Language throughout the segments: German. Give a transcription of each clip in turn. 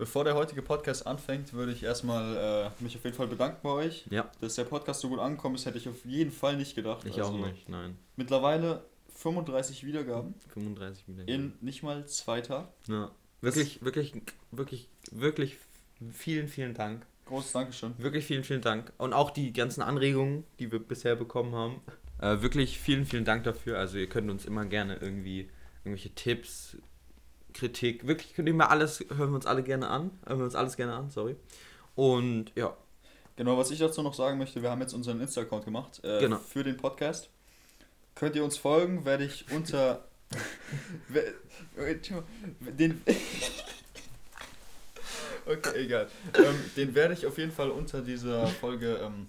Bevor der heutige Podcast anfängt, würde ich erstmal äh, mich auf jeden Fall bedanken bei euch. Ja. Dass der Podcast so gut angekommen ist, hätte ich auf jeden Fall nicht gedacht. Ich also auch nicht, nein. Mittlerweile 35 Wiedergaben. 35 Wiedergaben. In nicht mal zwei Tagen. Ja. Wirklich, wirklich, wirklich, wirklich vielen, vielen Dank. Großes Dankeschön. Wirklich vielen, vielen Dank. Und auch die ganzen Anregungen, die wir bisher bekommen haben. Äh, wirklich vielen, vielen Dank dafür. Also ihr könnt uns immer gerne irgendwie irgendwelche Tipps, Kritik, wirklich ihr mal alles, hören wir uns alle gerne an. Hören wir uns alles gerne an, sorry. Und ja. Genau, was ich dazu noch sagen möchte, wir haben jetzt unseren Insta-Account gemacht äh, genau. für den Podcast. Könnt ihr uns folgen, werde ich unter den Okay, egal. Ähm, den werde ich auf jeden Fall unter dieser Folge ähm,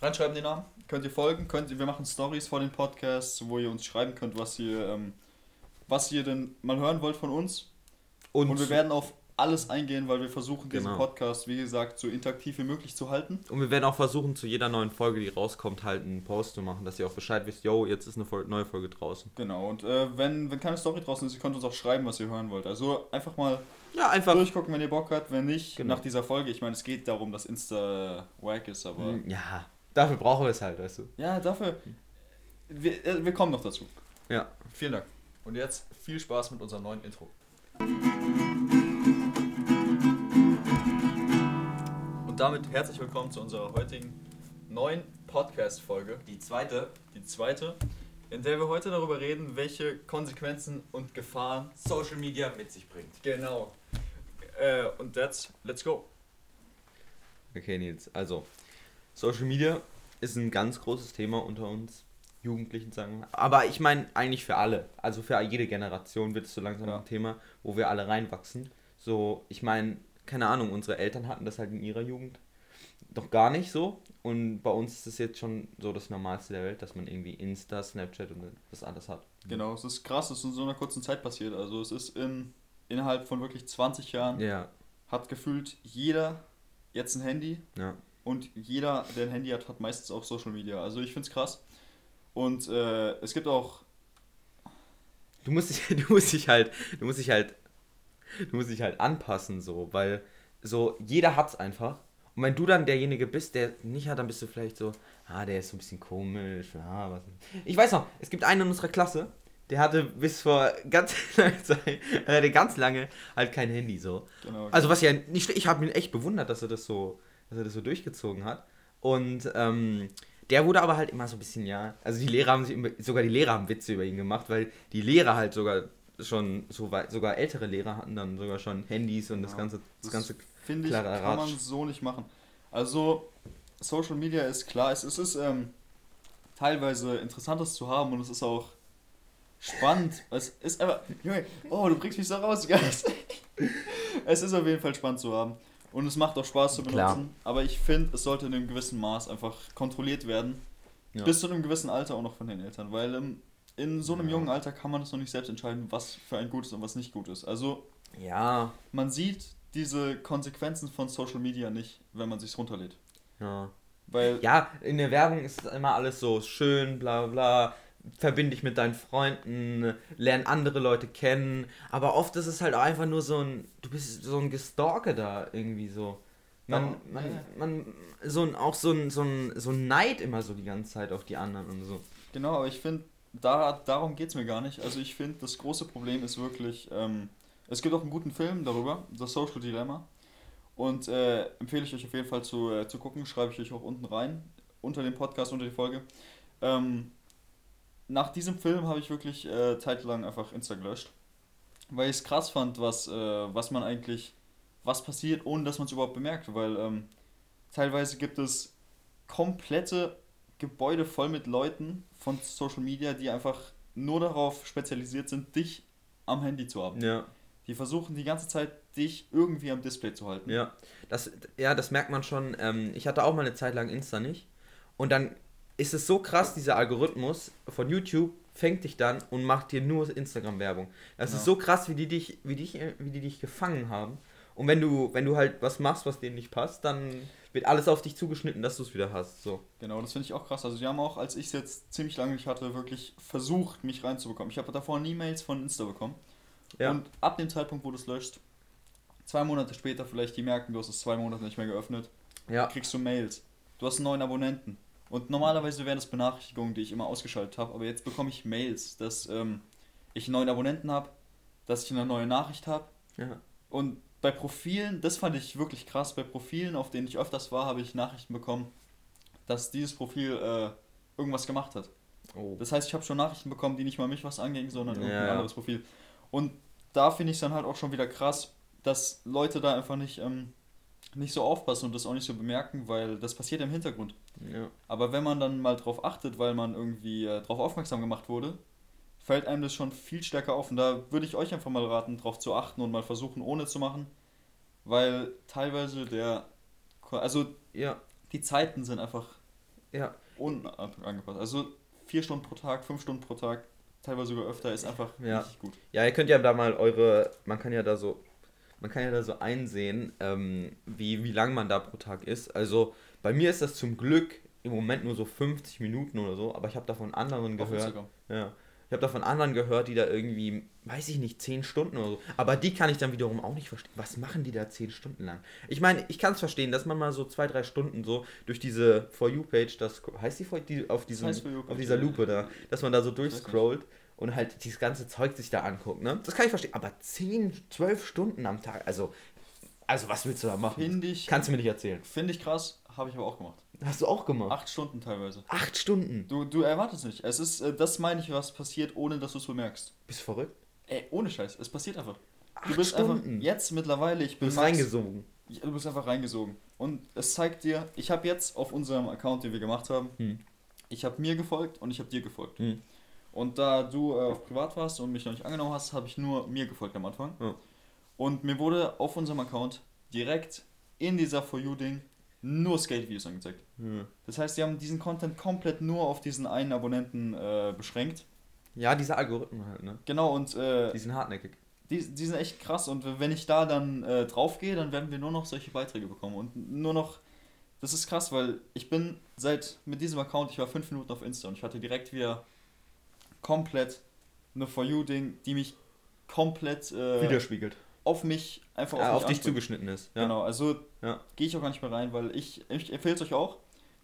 reinschreiben, den Namen. Könnt ihr folgen, könnt ihr, wir machen Stories vor den Podcasts, wo ihr uns schreiben könnt, was ihr, ähm, was ihr denn mal hören wollt von uns. Und, Und wir werden auf alles eingehen, weil wir versuchen, diesen genau. Podcast, wie gesagt, so interaktiv wie möglich zu halten. Und wir werden auch versuchen, zu jeder neuen Folge, die rauskommt, halt einen Post zu machen, dass ihr auch Bescheid wisst, yo, jetzt ist eine neue Folge draußen. Genau, und äh, wenn, wenn keine Story draußen ist, ihr könnt uns auch schreiben, was ihr hören wollt. Also einfach mal ja, einfach durchgucken, wenn ihr Bock habt. Wenn nicht, genau. nach dieser Folge. Ich meine, es geht darum, dass Insta wack ist, aber. Hm, ja, dafür brauchen wir es halt, weißt du. Ja, dafür. Wir, äh, wir kommen noch dazu. Ja. Vielen Dank. Und jetzt viel Spaß mit unserem neuen Intro. Und damit herzlich willkommen zu unserer heutigen neuen Podcast-Folge. Die zweite. Die zweite in der wir heute darüber reden, welche Konsequenzen und Gefahren Social Media mit sich bringt. Genau. Äh, und that's, let's go. Okay, Nils, also Social Media ist ein ganz großes Thema unter uns Jugendlichen, sagen wir. Aber ich meine eigentlich für alle. Also für jede Generation wird es so langsam ja. ein Thema, wo wir alle reinwachsen. So, ich meine, keine Ahnung, unsere Eltern hatten das halt in ihrer Jugend doch gar nicht so. Und bei uns ist es jetzt schon so das Normalste der Welt, dass man irgendwie Insta, Snapchat und das alles hat. Genau, es ist krass, es ist in so einer kurzen Zeit passiert. Also es ist in, innerhalb von wirklich 20 Jahren, ja. hat gefühlt jeder jetzt ein Handy. Ja. Und jeder, der ein Handy hat, hat meistens auch Social Media. Also ich finde es krass. Und äh, es gibt auch... Du musst dich, du musst dich halt, du musst dich halt, du musst dich halt anpassen so, weil so jeder hat's einfach und wenn du dann derjenige bist, der nicht hat, dann bist du vielleicht so, ah, der ist so ein bisschen komisch. Ah, was. Ich weiß noch, es gibt einen in unserer Klasse, der hatte bis vor ganz langer Zeit, er hatte ganz lange halt kein Handy so. Genau, okay. Also was ja nicht, ich habe ihn echt bewundert, dass er das so, dass er das so durchgezogen hat. Und ähm, der wurde aber halt immer so ein bisschen, ja, also die Lehrer haben sich, sogar die Lehrer haben Witze über ihn gemacht, weil die Lehrer halt sogar schon so weit, sogar ältere Lehrer hatten dann sogar schon Handys und ja, das ganze, das, das ganze finde ich, kann man so nicht machen. Also, Social Media ist klar, es, es ist ähm, teilweise interessantes zu haben und es ist auch spannend. Es ist aber, Junge, oh, du bringst mich so raus, Geist. es ist auf jeden Fall spannend zu haben. Und es macht auch Spaß zu benutzen. Klar. Aber ich finde, es sollte in einem gewissen Maß einfach kontrolliert werden. Ja. Bis zu einem gewissen Alter auch noch von den Eltern. Weil ähm, in so einem ja. jungen Alter kann man es noch nicht selbst entscheiden, was für ein gut ist und was nicht gut ist. Also, ja. man sieht diese Konsequenzen von Social Media nicht, wenn man sich runterlädt. Ja. Weil ja, in der Werbung ist immer alles so schön, bla bla, verbinde dich mit deinen Freunden, lern andere Leute kennen, aber oft ist es halt auch einfach nur so ein, du bist so ein Gestalker da irgendwie so. Man, man, man, so ein, auch so ein, so ein, so ein Neid immer so die ganze Zeit auf die anderen und so. Genau, aber ich finde, da, darum geht es mir gar nicht. Also ich finde, das große Problem ist wirklich, ähm, es gibt auch einen guten Film darüber, The Social Dilemma. Und äh, empfehle ich euch auf jeden Fall zu, äh, zu gucken, schreibe ich euch auch unten rein, unter dem Podcast, unter die Folge. Ähm, nach diesem Film habe ich wirklich äh, zeitlang einfach Insta gelöscht. Weil ich es krass fand, was, äh, was man eigentlich, was passiert, ohne dass man es überhaupt bemerkt. Weil ähm, teilweise gibt es komplette Gebäude voll mit Leuten von Social Media, die einfach nur darauf spezialisiert sind, dich am Handy zu haben. Ja. Die versuchen die ganze Zeit, dich irgendwie am Display zu halten. Ja, das, ja, das merkt man schon. Ähm, ich hatte auch mal eine Zeit lang Insta nicht. Und dann ist es so krass, dieser Algorithmus von YouTube fängt dich dann und macht dir nur Instagram-Werbung. Das ja. ist so krass, wie die dich, wie dich, wie die dich gefangen haben. Und wenn du, wenn du halt was machst, was denen nicht passt, dann wird alles auf dich zugeschnitten, dass du es wieder hast. So. Genau, das finde ich auch krass. Also die haben auch, als ich es jetzt ziemlich lange nicht hatte, wirklich versucht, mich reinzubekommen. Ich habe davor nie Mails von Insta bekommen. Ja. Und ab dem Zeitpunkt, wo du es löscht, zwei Monate später vielleicht die merken, du hast es zwei Monate nicht mehr geöffnet, Ja. kriegst du Mails. Du hast einen neuen Abonnenten. Und normalerweise wären das Benachrichtigungen, die ich immer ausgeschaltet habe, aber jetzt bekomme ich Mails, dass ähm, ich einen neuen Abonnenten habe, dass ich eine neue Nachricht habe. Ja. Und bei Profilen, das fand ich wirklich krass, bei Profilen, auf denen ich öfters war, habe ich Nachrichten bekommen, dass dieses Profil äh, irgendwas gemacht hat. Oh. Das heißt, ich habe schon Nachrichten bekommen, die nicht mal mich was angingen, sondern Ja, irgendein ja. anderes Profil. Und da finde ich es dann halt auch schon wieder krass, dass Leute da einfach nicht, ähm, nicht so aufpassen und das auch nicht so bemerken, weil das passiert im Hintergrund. Ja. Aber wenn man dann mal drauf achtet, weil man irgendwie äh, darauf aufmerksam gemacht wurde, fällt einem das schon viel stärker auf. Und da würde ich euch einfach mal raten, darauf zu achten und mal versuchen, ohne zu machen. Weil teilweise der. Also Ja. die Zeiten sind einfach Ja. unangepasst. Also vier Stunden pro Tag, fünf Stunden pro Tag, teilweise sogar öfter, ist einfach Ja. richtig gut. Ja, ihr könnt ja da mal eure, man kann ja da so, man kann ja da so einsehen, ähm, wie, wie lang man da pro Tag ist. Also bei mir ist das zum Glück im Moment nur so 50 Minuten oder so, aber ich habe davon anderen Auf gehört. Instagram. Ja. Ich habe davon anderen gehört, die da irgendwie, weiß ich nicht, 10 Stunden oder so. Aber die kann ich dann wiederum auch nicht verstehen. Was machen die da 10 Stunden lang? Ich meine, ich kann es verstehen, dass man mal so zwei, drei Stunden so durch diese For You-Page, das heißt die, For- die auf, diesem, heißt For You-Page, auf dieser. Lupe da, dass man da so durchscrollt und halt dieses ganze Zeug sich da anguckt, ne? Das kann ich verstehen. Aber 10, 12 Stunden am Tag, also, also was willst du da machen? Ich, Kannst du mir nicht erzählen. finde ich krass, habe ich aber auch gemacht. Hast du auch gemacht? Acht Stunden teilweise. Acht Stunden. Du, du erwartest nicht. Es ist, äh, das meine ich, was passiert, ohne dass du es bemerkst. Bist du verrückt? Ey, ohne Scheiß, es passiert einfach. Acht Du bist Stunden. einfach, jetzt mittlerweile, ich du bin bist Max- reingesogen. Du bist einfach reingesogen. Und es zeigt dir, ich habe jetzt auf unserem Account, den wir gemacht haben, Hm. ich habe mir gefolgt und ich habe dir gefolgt. Hm. Und da du äh, auf privat warst und mich noch nicht angenommen hast, habe ich nur mir gefolgt am Anfang. Ja. Und mir wurde auf unserem Account direkt in dieser For You-Ding nur Skate-Videos angezeigt. Hm. Das heißt, sie haben diesen Content komplett nur auf diesen einen Abonnenten äh, beschränkt. Ja, diese Algorithmen halt, ne? Genau, und äh, Die sind hartnäckig. die, die sind echt krass. Und wenn ich da dann äh, drauf gehe, dann werden wir nur noch solche Beiträge bekommen. Und nur noch, das ist krass, weil ich bin seit mit diesem Account, ich war fünf Minuten auf Insta und ich hatte direkt wieder komplett eine For You-Ding, die mich komplett äh, Widerspiegelt. Auf mich einfach Ja, auf dich anspricht. zugeschnitten ist. Ja. Genau, also Ja. gehe ich auch gar nicht mehr rein, weil ich, ich empfehle es euch auch.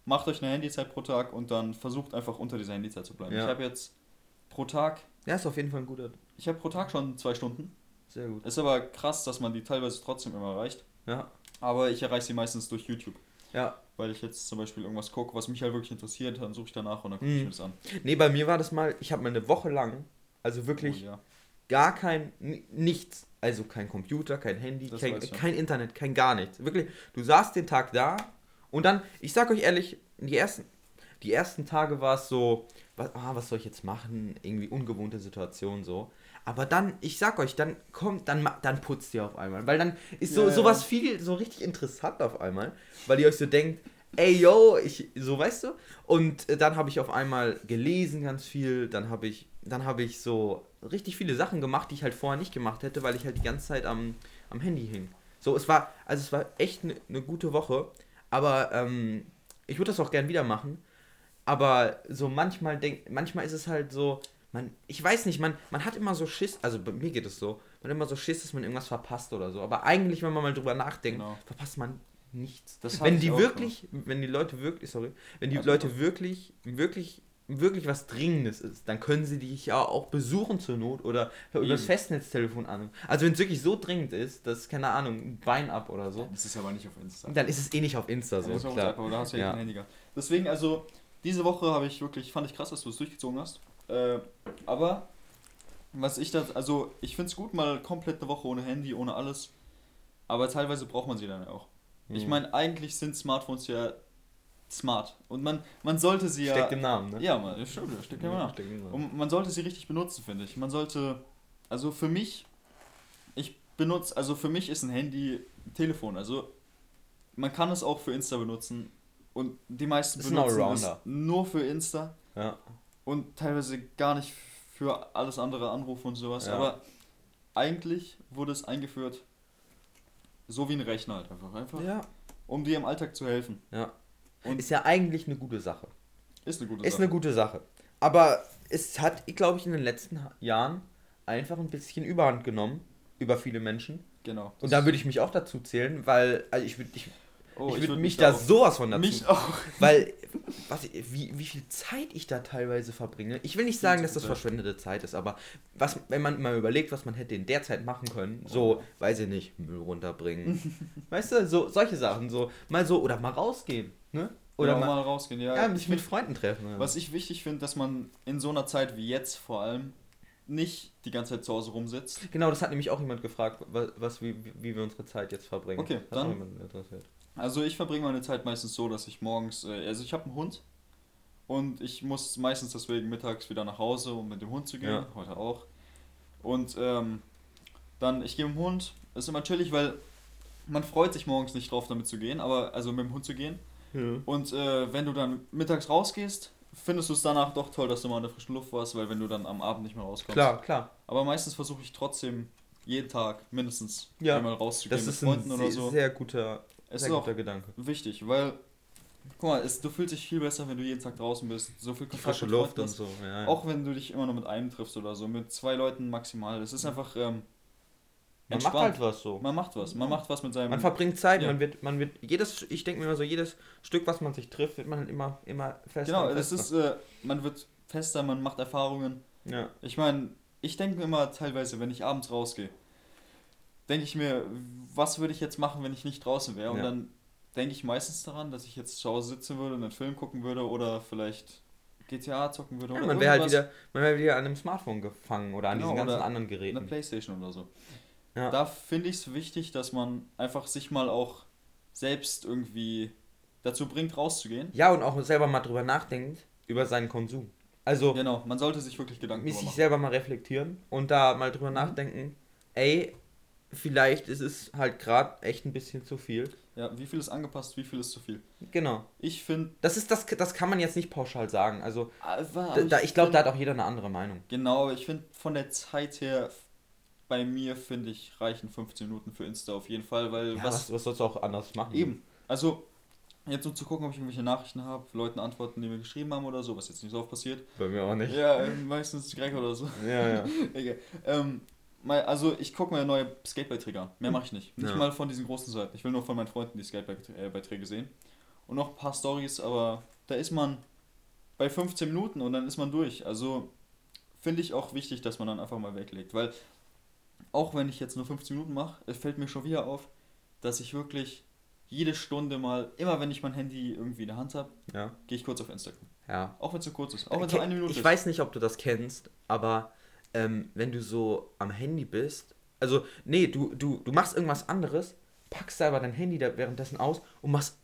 Macht euch eine Handyzeit pro Tag und dann versucht einfach unter dieser Handyzeit zu bleiben. Ich habe jetzt pro Tag, ja, ist auf jeden Fall ein guter. ich habe pro Tag schon zwei Stunden. Sehr gut. Ist aber krass, dass man die teilweise trotzdem immer erreicht. Ja. Aber ich erreiche sie meistens durch YouTube. Ja. Weil ich jetzt zum Beispiel irgendwas gucke, was mich halt wirklich interessiert, dann suche ich danach und dann gucke Mhm. ich mir das an. Nee, bei mir war das mal, ich habe mal eine Woche lang, also wirklich Oh, ja. Gar kein, ni- nichts. Also kein Computer, kein Handy, Das kein, kein Internet, kein gar nichts. Wirklich, du saßt den Tag da und dann, ich sag euch ehrlich, die ersten, die ersten Tage war es so, was, ah, was soll ich jetzt machen? Irgendwie ungewohnte Situation so. Aber dann, ich sag euch, dann kommt, dann, dann putzt ihr auf einmal. Weil dann ist so Ja, ja. sowas viel, so richtig interessant auf einmal. Weil ihr euch so denkt, ey yo, ich, so weißt du. Und äh, dann habe ich auf einmal gelesen ganz viel. Dann habe ich, dann habe ich so richtig viele Sachen gemacht, die ich halt vorher nicht gemacht hätte, weil ich halt die ganze Zeit am, am Handy hing. So, es war, also es war echt eine ne gute Woche. Aber ähm, ich würde das auch gern wieder machen. Aber so manchmal denk, manchmal ist es halt so, man, ich weiß nicht, man, man hat immer so Schiss, also bei mir geht es so, man hat immer so Schiss, dass man irgendwas verpasst oder so. Aber eigentlich, wenn man mal drüber nachdenkt, Genau. verpasst man nichts. Das wenn die wirklich, wenn die Leute wirklich, sorry, wenn die Also Leute wirklich, wirklich, wirklich was Dringendes ist, dann können sie dich ja auch besuchen zur Not oder über das. Festnetztelefon an. Also wenn es wirklich so dringend ist, dass, keine Ahnung, ein Bein ab oder so, Das ist aber nicht auf Insta. dann ist es eh nicht auf Insta so. Klar. Aber da hast du ja, Ja. Handy gehabt. Deswegen, also, diese Woche habe ich wirklich, fand ich krass, dass du es durchgezogen hast. Äh, aber, was ich da, also, ich finde es gut, mal komplett eine Woche ohne Handy, ohne alles. Aber teilweise braucht man sie dann ja auch. Ich Mhm. meine, eigentlich sind Smartphones ja smart. Und man, man sollte sie ja. Steckt im Namen, ne? Ja, man, stimmt, das steckt ja immer nach. steckt im Namen. Und man sollte sie richtig benutzen, finde ich. Man sollte, also für mich, ich benutze, also für mich ist ein Handy ein Telefon. Also man kann es auch für Insta benutzen und die meisten Ist benutzen es nur für Insta Ja. und teilweise gar nicht für alles andere Anrufe und sowas. Ja. Aber eigentlich wurde es eingeführt, so wie ein Rechner halt einfach, einfach, ja. um dir im Alltag zu helfen. Ja. Und Ist ja eigentlich eine gute Sache. ist eine gute Ist Sache. eine gute Sache. Aber es hat, glaube ich, in den letzten Jahren einfach ein bisschen Überhand genommen über viele Menschen. Genau. Und da würde ich mich auch dazu zählen, weil also ich würde ich, Oh, ich würde würd mich da auch- sowas von dazu. Mich auch. Weil, was, wie, wie viel Zeit ich da teilweise verbringe. Ich will nicht sagen, dass das verschwendete Zeit ist, aber was, wenn man mal überlegt, was man hätte in der Zeit machen können, so, Oh. weiß ich nicht, Müll runterbringen. weißt du, so solche Sachen, so, mal so, oder mal rausgehen, ne? Oder ja, mal, mal rausgehen, ja. ja, Ich mich mit Freunden treffen. Ja. Was ich wichtig finde, dass man in so einer Zeit wie jetzt vor allem nicht die ganze Zeit zu Hause rumsitzt. Genau, das hat nämlich auch jemand gefragt, was, was wie, wie wir unsere Zeit jetzt verbringen. Okay, Hat auch dann- interessiert. Also ich verbringe meine Zeit meistens so, dass ich morgens, äh, also ich habe einen Hund und ich muss meistens deswegen mittags wieder nach Hause, um mit dem Hund zu gehen, Ja. heute auch. Und ähm, dann, ich gehe mit dem Hund, ist immer chillig, weil man freut sich morgens nicht drauf, damit zu gehen, aber also mit dem Hund zu gehen. Und äh, wenn du dann mittags rausgehst, findest du es danach doch toll, dass du mal in der frischen Luft warst, weil wenn du dann am Abend nicht mehr rauskommst. Klar, klar. Aber meistens versuche ich trotzdem jeden Tag mindestens Ja, einmal rauszugehen Das mit ist ein Freunden oder sehr, so. sehr guter, es sehr ist auch guter Gedanke. wichtig, weil guck mal, es, du fühlst dich viel besser, wenn du jeden Tag draußen bist, so viel Kontakt frische mit Luft Freunden und hast. so. Ja, ja. Auch wenn du dich immer nur mit einem triffst oder so, mit zwei Leuten maximal. Es ist einfach ähm, man macht entspannt. halt was so. Man macht was, man macht was mit seinem. Man verbringt Zeit, Ja. man wird, man wird, jedes, ich denke mir immer so, jedes Stück, was man sich trifft, wird man halt immer, immer fester. genau, und es fester. ist, äh, man wird fester, man macht Erfahrungen. ja. Ich meine, ich denke mir immer teilweise, wenn ich abends rausgehe, denke ich mir, was würde ich jetzt machen, wenn ich nicht draußen wäre? Und Ja. dann denke ich meistens daran, dass ich jetzt zu Hause sitzen würde und einen Film gucken würde oder vielleicht GTA zocken würde ja oder man wäre halt wieder, man wäre wieder an einem Smartphone gefangen oder an Genau, diesen ganzen oder anderen Geräten. Playstation oder so. Ja. Da finde ich es wichtig, dass man einfach sich mal auch selbst irgendwie dazu bringt, rauszugehen. Ja, und auch selber mal drüber nachdenkt, über seinen Konsum. Also, Genau, man sollte sich wirklich Gedanken darüber sich machen. selber mal reflektieren und da mal drüber nachdenken, ey, vielleicht ist es halt gerade echt ein bisschen zu viel. Ja, wie viel ist angepasst, wie viel ist zu viel. Genau. Ich finde, Das ist das, das kann man jetzt nicht pauschal sagen. Also, Ah, da, da, ich glaube, da hat auch jeder eine andere Meinung. Genau, aber ich finde von der Zeit her, bei mir finde ich, reichen 15 Minuten für Insta auf jeden Fall, weil Ja, was, was, was sollst du auch anders machen? eben, also jetzt um zu gucken, ob ich irgendwelche Nachrichten habe, Leuten antworten, die mir geschrieben haben oder so, was jetzt nicht so oft passiert. Bei mir auch nicht. Ja, äh, meistens Greg oder so. Ja, ja. Egal. Ähm, mal, also ich gucke mir neue Skatebeiträge an. Mehr mache ich nicht. Nicht Ja. mal von diesen großen Seiten. Ich will nur von meinen Freunden die Skatebeiträge sehen. Und noch ein paar Stories, aber da ist man bei 15 Minuten und dann ist man durch. Also finde ich auch wichtig, dass man dann einfach mal weglegt. Weil auch wenn ich jetzt nur 15 Minuten mache, es fällt mir schon wieder auf, dass ich wirklich jede Stunde mal, immer wenn ich mein Handy irgendwie in der Hand habe, ja. gehe ich kurz auf Instagram. ja. Auch wenn es so kurz ist. Auch wenn es nur eine Minute ich ist. weiß nicht, ob du das kennst, aber ähm, wenn du so am Handy bist, also nee, du, du, du machst irgendwas anderes, packst aber dein Handy da währenddessen aus und machst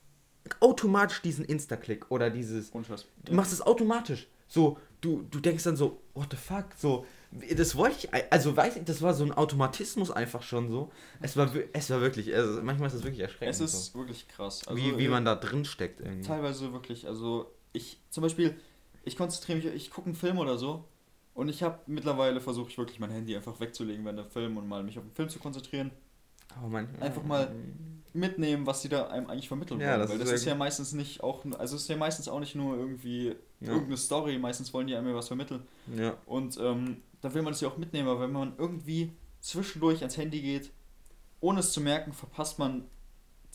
automatisch diesen Insta-Klick oder dieses, Scheiß. du machst es automatisch. So, du, du denkst dann so, what the fuck, so, das wollte ich, also weiß ich, das war so ein Automatismus einfach schon so. Es war, es war wirklich, also manchmal ist es wirklich erschreckend. Es ist wirklich krass. so. wie, wie äh, man da drin steckt irgendwie. Teilweise wirklich, also ich zum Beispiel, ich konzentriere mich, ich gucke einen Film oder so und ich habe mittlerweile versucht, ich wirklich mein Handy einfach wegzulegen während der Film und mal mich auf den Film zu konzentrieren. Oh, mein, Einfach mal Mitnehmen, was die da einem eigentlich vermitteln Ja, wollen. das Weil ist das sehr ist ja meistens nicht auch, also ist ja meistens auch nicht nur irgendwie Ja. irgendeine Story, meistens wollen die einem ja was vermitteln. Ja. Und ähm, da will man es ja auch mitnehmen, aber wenn man irgendwie zwischendurch ans Handy geht, ohne es zu merken, verpasst man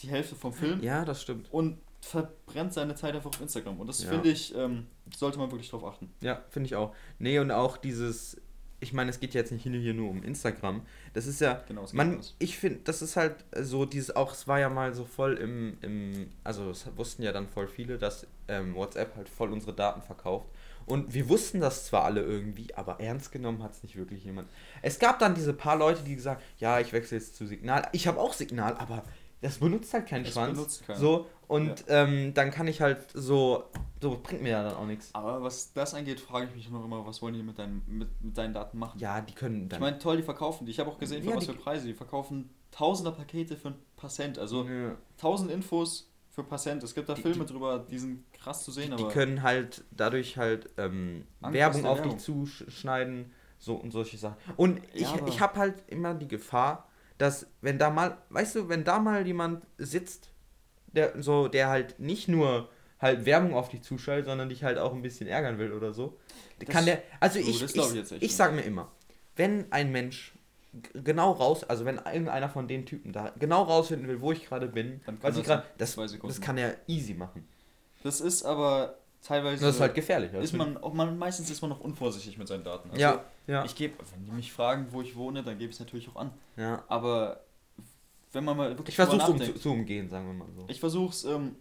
die Hälfte vom Film ja, das stimmt. und verbrennt seine Zeit einfach auf Instagram. Und das Ja. finde ich, ähm, sollte man wirklich drauf achten. Ja, finde ich auch. Nee, und auch dieses, ich meine, es geht ja jetzt nicht hier nur um Instagram. Das ist ja, Genau, man, alles. ich finde, das ist halt so dieses, auch, es war ja mal so voll im, im also es wussten ja dann voll viele, dass ähm, WhatsApp halt voll unsere Daten verkauft. Und wir wussten das zwar alle irgendwie, aber ernst genommen hat es nicht wirklich jemand. Es gab dann diese paar Leute, die gesagt, ja, ich wechsle jetzt zu Signal. Ich habe auch Signal, aber das benutzt halt kein Das Schwanz. keiner. So, und ähm, dann kann ich halt so, so bringt mir ja dann auch nichts. Aber was das angeht, frage ich mich noch immer, was wollen die mit, deinen mit, mit deinen Daten machen? Ja, die können dann. Ich meine, toll, die verkaufen die. Ich habe auch gesehen, für Ja, was die- für Preise. Die verkaufen tausender Pakete für ein paar Cent. Also Ja. tausend Infos für ein paar Cent. Es gibt da Die- Filme drüber, die sind krass zu sehen, die aber können halt dadurch halt ähm, Werbung auf Werbung. dich zuschneiden, so und solche Sachen. Und ich, Ja, ich habe halt immer die Gefahr, dass wenn da mal, weißt du, wenn da mal jemand sitzt, der so, der halt nicht nur halt Werbung auf dich zuschaltet, sondern dich halt auch ein bisschen ärgern will oder so, Das- kann der, also ich, ich, ich ich nicht. sag mir immer, wenn ein Mensch genau raus, also wenn irgendeiner von den Typen da genau rausfinden will, wo ich gerade bin, Dann kann was ich das gerade, in das, das kann er easy machen. Das ist aber teilweise. Das ist halt gefährlich. ist man, auch man, meistens ist man noch unvorsichtig mit seinen Daten. Also ja, ja, Ich gebe, wenn die mich fragen, wo ich wohne, dann gebe ich es natürlich auch an. ja. Aber wenn man mal wirklich Ich versuche um, zu, zu umgehen, sagen wir mal so. Ich versuch's, ähm,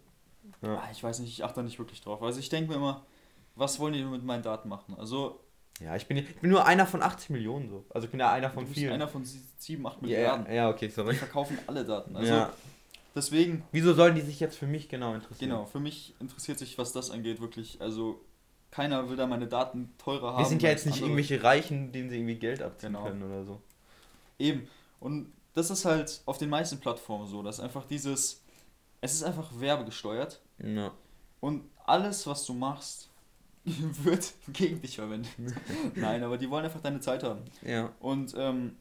Ja. ah, ich weiß nicht, ich achte da nicht wirklich drauf. Also ich denke mir immer, was wollen die mit meinen Daten machen? Also, Ja, ich bin, ich bin nur einer von 80 Millionen so. Also ich bin ja einer von du bist vielen. einer von sie- sieben, acht ja, Milliarden. ja, ja, okay, Die sorry. verkaufen alle Daten. Also ja. Deswegen, Wieso sollen die sich jetzt für mich genau interessieren? genau, für mich interessiert sich, was das angeht, wirklich, also keiner will da meine Daten teurer haben. Wir sind ja jetzt nicht andere. irgendwelche Reichen, denen sie irgendwie Geld abziehen Genau. können oder so. Eben. Und das ist halt auf den meisten Plattformen so, dass einfach dieses, es ist einfach werbegesteuert Ja. und alles, was du machst, wird gegen dich verwendet. Nein, aber die wollen einfach deine Zeit haben. Ja. Und ähm,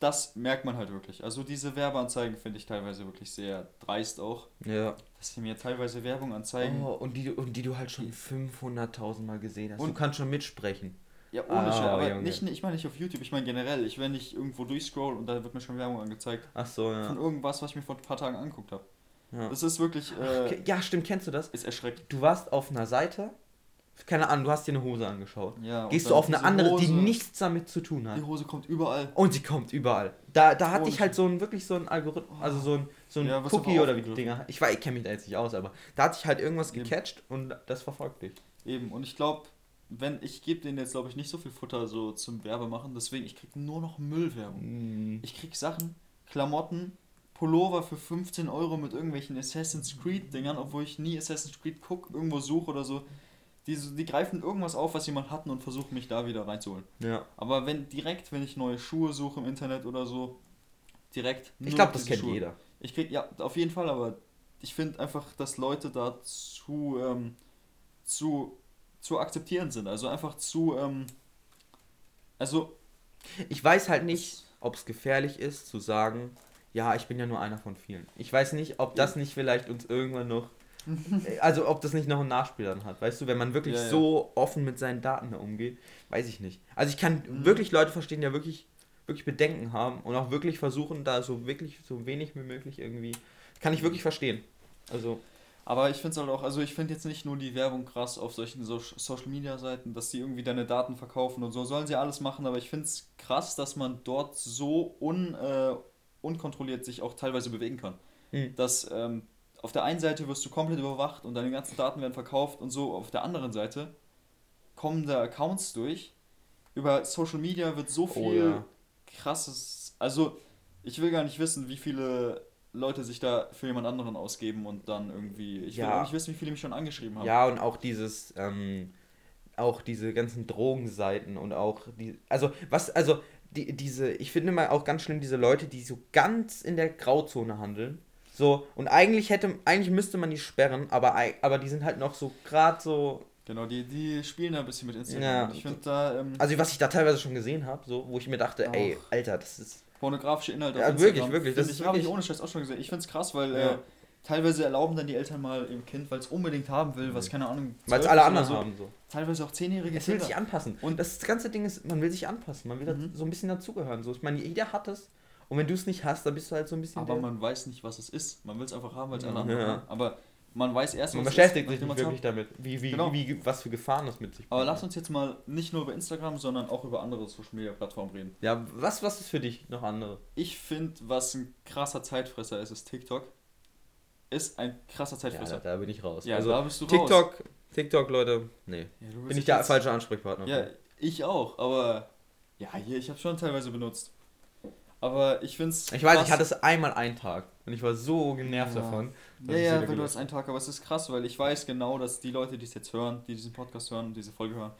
das merkt man halt wirklich. Also diese Werbeanzeigen finde ich teilweise wirklich sehr dreist auch, Ja. dass sie mir teilweise Werbung anzeigen. Oh, und, die, du- und die du halt schon 500.000 Mal gesehen hast. Und- du kannst schon mitsprechen. Ja, ohne Ah, Scheiß, aber Junge. nicht, ich meine nicht auf YouTube, ich meine generell. Ich, wenn ich irgendwo durchscroll und da wird mir schon Werbung angezeigt Ach so, von ja. irgendwas, was ich mir vor ein paar Tagen angeguckt habe. ja. Das ist wirklich, äh, Ja, stimmt, kennst du das? ist erschreckend. Du warst auf einer Seite, keine Ahnung, du hast dir eine Hose angeschaut. Ja, Gehst du auf eine andere, die Hose- nichts damit zu tun hat. Die Hose kommt überall. Und sie kommt überall. Da, da hatte ich halt so ein wirklich so ein Algorithmus, also so ein, so ein Ja, Cookie oder wie die. Dinger. Ich weiß, ich kenne mich da jetzt nicht aus, aber da hatte ich halt irgendwas Eben. gecatcht und das verfolgt dich. Eben, und ich glaube, wenn ich gebe denen jetzt, glaube ich, nicht so viel Futter so zum Werbemachen, deswegen, ich krieg nur noch Müllwerbung. Mm. Ich krieg Sachen, Klamotten, Pullover für 15 Euro mit irgendwelchen Assassin's Creed-Dingern, obwohl ich nie Assassin's Creed gucke, irgendwo suche oder so. Die, die greifen irgendwas auf, was jemand hatten und versuchen mich da wieder reinzuholen. Ja. Aber wenn direkt, wenn ich neue Schuhe suche im Internet oder so, direkt. Ich glaube, das kennt Schuhe. jeder. Ich krieg, ja, auf jeden Fall, aber ich finde einfach, dass Leute da zu, ähm, zu, zu akzeptierend sind. Also einfach zu, ähm, also, Ich weiß halt nicht, ob es gefährlich ist zu sagen, ja, ich bin ja nur einer von vielen. Ich weiß nicht, ob das nicht vielleicht uns irgendwann noch, also ob das nicht noch einen Nachspiel dann hat. Weißt du, wenn man wirklich Ja, ja. so offen mit seinen Daten da umgeht, weiß ich nicht. Also ich kann Mhm. wirklich Leute verstehen, die ja wirklich, wirklich Bedenken haben und auch wirklich versuchen, da so wirklich so wenig wie möglich irgendwie, kann ich wirklich verstehen. Also, aber ich finde es halt auch, also ich finde jetzt nicht nur die Werbung krass auf solchen so Social Media Seiten, dass die irgendwie deine Daten verkaufen und so, sollen sie alles machen, aber ich finde es krass, dass man dort so un, äh, unkontrolliert sich auch teilweise bewegen kann. Mhm. Dass ähm, auf der einen Seite wirst du komplett überwacht und deine ganzen Daten werden verkauft und so, auf der anderen Seite kommen da Accounts durch. Über Social Media wird so Oh viel ja. krasses. Also, ich will gar nicht wissen, wie viele Leute sich da für jemand anderen ausgeben und dann irgendwie. Ich will Ja. auch nicht wissen, wie viele mich schon angeschrieben haben. Ja, und auch dieses, ähm, auch diese ganzen Drogenseiten und auch die, also was, also die, diese, ich finde mal auch ganz schlimm diese Leute, die so ganz in der Grauzone handeln. So, und eigentlich hätte, eigentlich müsste man die sperren, aber, aber die sind halt noch so gerade so, Genau, die, die spielen da ein bisschen mit Instagram. Ja. Ich finde da ähm, also was ich da teilweise schon gesehen habe, so, wo ich mir dachte, Auch. ey, Alter, das ist, pornografische Inhalte Ja, wirklich, wirklich, das habe ich ohne Scheiß auch schon gesehen. Ich finde es krass, weil Ja. äh, teilweise erlauben dann die Eltern mal ihrem Kind, weil es unbedingt haben will, was keine Ahnung. weil es 12 alle anderen so, haben, so. Teilweise auch zehnjährige Es will Kinder. sich anpassen. Und- das ganze Ding ist, man will sich anpassen, man will Mhm. so ein bisschen dazugehören. So. Ich meine, jeder hat es. Und wenn du es nicht hast, dann bist du halt so ein bisschen. Aber man weiß nicht, was es ist. Man will es einfach haben, weil es Ja. alle Ja. Aber man weiß erst, Man was es beschäftigt ist, sich nicht wirklich damit, wie, wie, Genau. wie, was für Gefahren das mit sich Aber bringt. lass uns jetzt mal nicht nur über Instagram, sondern auch über andere Social Media Plattformen reden. Ja, was, was ist für dich noch andere? Ich finde, was ein krasser Zeitfresser ist, ist TikTok. Ist ein krasser Ja, Zeitfresser. da, da bin ich raus. Ja, also da bist du raus. TikTok, TikTok, Leute, nee. Ja, Bin ich der falsche Ansprechpartner. Ja, ich auch, aber ja, hier, ich habe schon teilweise benutzt. Aber ich finde es. Ich weiß, ich hatte es einmal einen Tag und ich war so genervt Ja. davon. Ja, ja, wenn du das einen Tag, aber es ist krass, weil ich weiß genau, dass die Leute, die es jetzt hören, die diesen Podcast hören, diese Folge hören,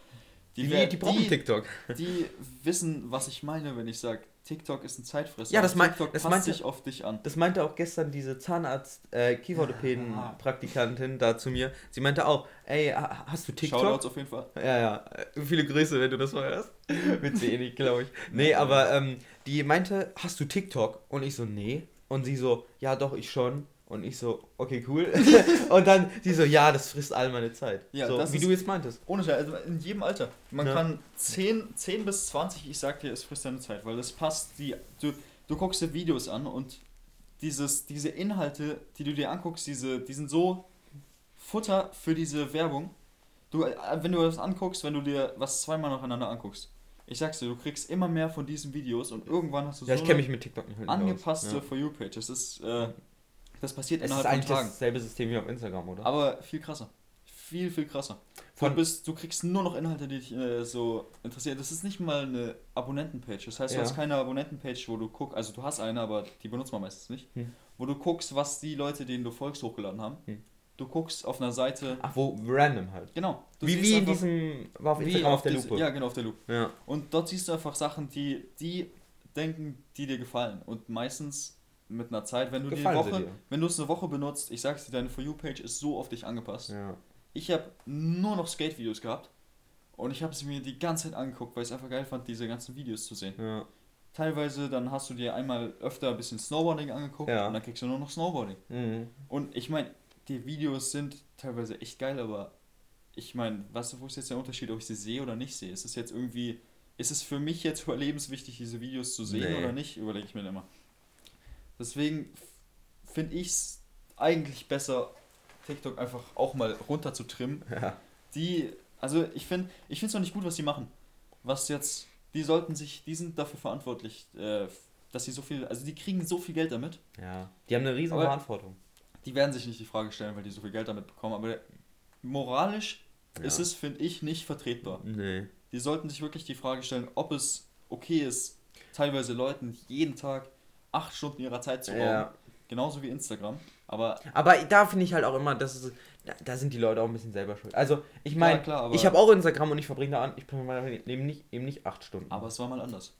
Die, wer- die, brauchen TikTok. die wissen, was ich meine, wenn ich sage, TikTok ist ein Zeitfresser. Ja, das mein- TikTok das passt meinte- sich auf dich an. Das meinte auch gestern diese Zahnarzt, äh, Kieferorthopäden-Praktikantin da zu mir. Sie meinte auch, ey, ha- hast du TikTok? Shoutouts auf jeden Fall. Ja, ja. Äh, Viele Grüße, wenn du das mal hörst. Sie eh nicht, glaube ich. Nee, aber ähm, die meinte, hast du TikTok? Und ich so, nee. Und sie so, ja doch, ich schon. Und ich so, okay, cool. und dann sie so, ja, das frisst all meine Zeit. Ja, so, das wie ist- du jetzt meintest. Ohne Scheiß, also in jedem Alter. Man Ja. kann 10, 10 bis 20, ich sag dir, es frisst deine Zeit, weil das passt, die, du, du guckst dir Videos an und dieses, diese Inhalte, die du dir anguckst, diese, die sind so Futter für diese Werbung. Du, äh, wenn du das anguckst, wenn du dir was zweimal nacheinander anguckst, ich sag's dir, du kriegst immer mehr von diesen Videos und irgendwann hast du Ja, so ich kenne mich mit TikTok nicht angepasste aus. For You-Page. Das ist, äh, das passiert. Es ist innerhalb von eigentlich Tagen. dasselbe System wie auf Instagram, oder? Aber viel krasser. Viel, viel krasser. Du, Von- bist, du kriegst nur noch Inhalte, die dich äh, so interessieren. Das ist nicht mal eine Abonnentenpage. Das heißt, du Ja. hast keine Abonnentenpage, wo du guckst, also du hast eine, aber die benutzt man meistens nicht. Hm. Wo du guckst, was die Leute, denen du folgst, hochgeladen haben. Hm. Du guckst auf einer Seite. Ach, wo random halt. Genau. Du wie wie in diesem, war auf Instagram auf der Lupe. Ja, genau, auf der Lupe. Ja. Und dort siehst du einfach Sachen, die, die denken, die dir gefallen. Und meistens mit einer Zeit, wenn du die Gefallen Woche, wenn du es eine Woche benutzt, ich sag's dir, deine For You-Page ist so auf dich angepasst. ja. Ich habe nur noch Skate-Videos gehabt und ich habe sie mir die ganze Zeit angeguckt, weil ich es einfach geil fand, diese ganzen Videos zu sehen. Ja. Teilweise dann hast du dir einmal öfter ein bisschen Snowboarding angeguckt Ja. und dann kriegst du nur noch Snowboarding. Mhm. Und ich meine, die Videos sind teilweise echt geil, aber ich meine, weißt du, wo ist jetzt der Unterschied, ob ich sie sehe oder nicht sehe? Ist es jetzt irgendwie, ist es für mich jetzt überlebenswichtig, diese Videos zu sehen Nee. oder nicht? Überlege ich mir immer. Deswegen finde ich es eigentlich besser, TikTok einfach auch mal runter zu trimmen Ja. die, also ich finde, ich finde es noch nicht gut, was die machen. Was jetzt, die sollten sich, die sind dafür verantwortlich, äh, dass sie so viel, also die kriegen so viel Geld damit. ja. Die haben eine riesen Aber- Verantwortung. Die werden sich nicht die Frage stellen, weil die so viel Geld damit bekommen. Aber moralisch Ja. ist es, finde ich, nicht vertretbar. Nee. Die sollten sich wirklich die Frage stellen, ob es okay ist, teilweise Leuten jeden Tag acht Stunden ihrer Zeit zu rauben. Ja. Genauso wie Instagram. Aber Aber da finde ich halt auch immer, dass es, da, da sind die Leute auch ein bisschen selber schuld. Also, ich meine, ich habe auch Instagram und ich verbringe da an, ich verbringe eben nicht, eben nicht acht Stunden. Aber es war mal anders.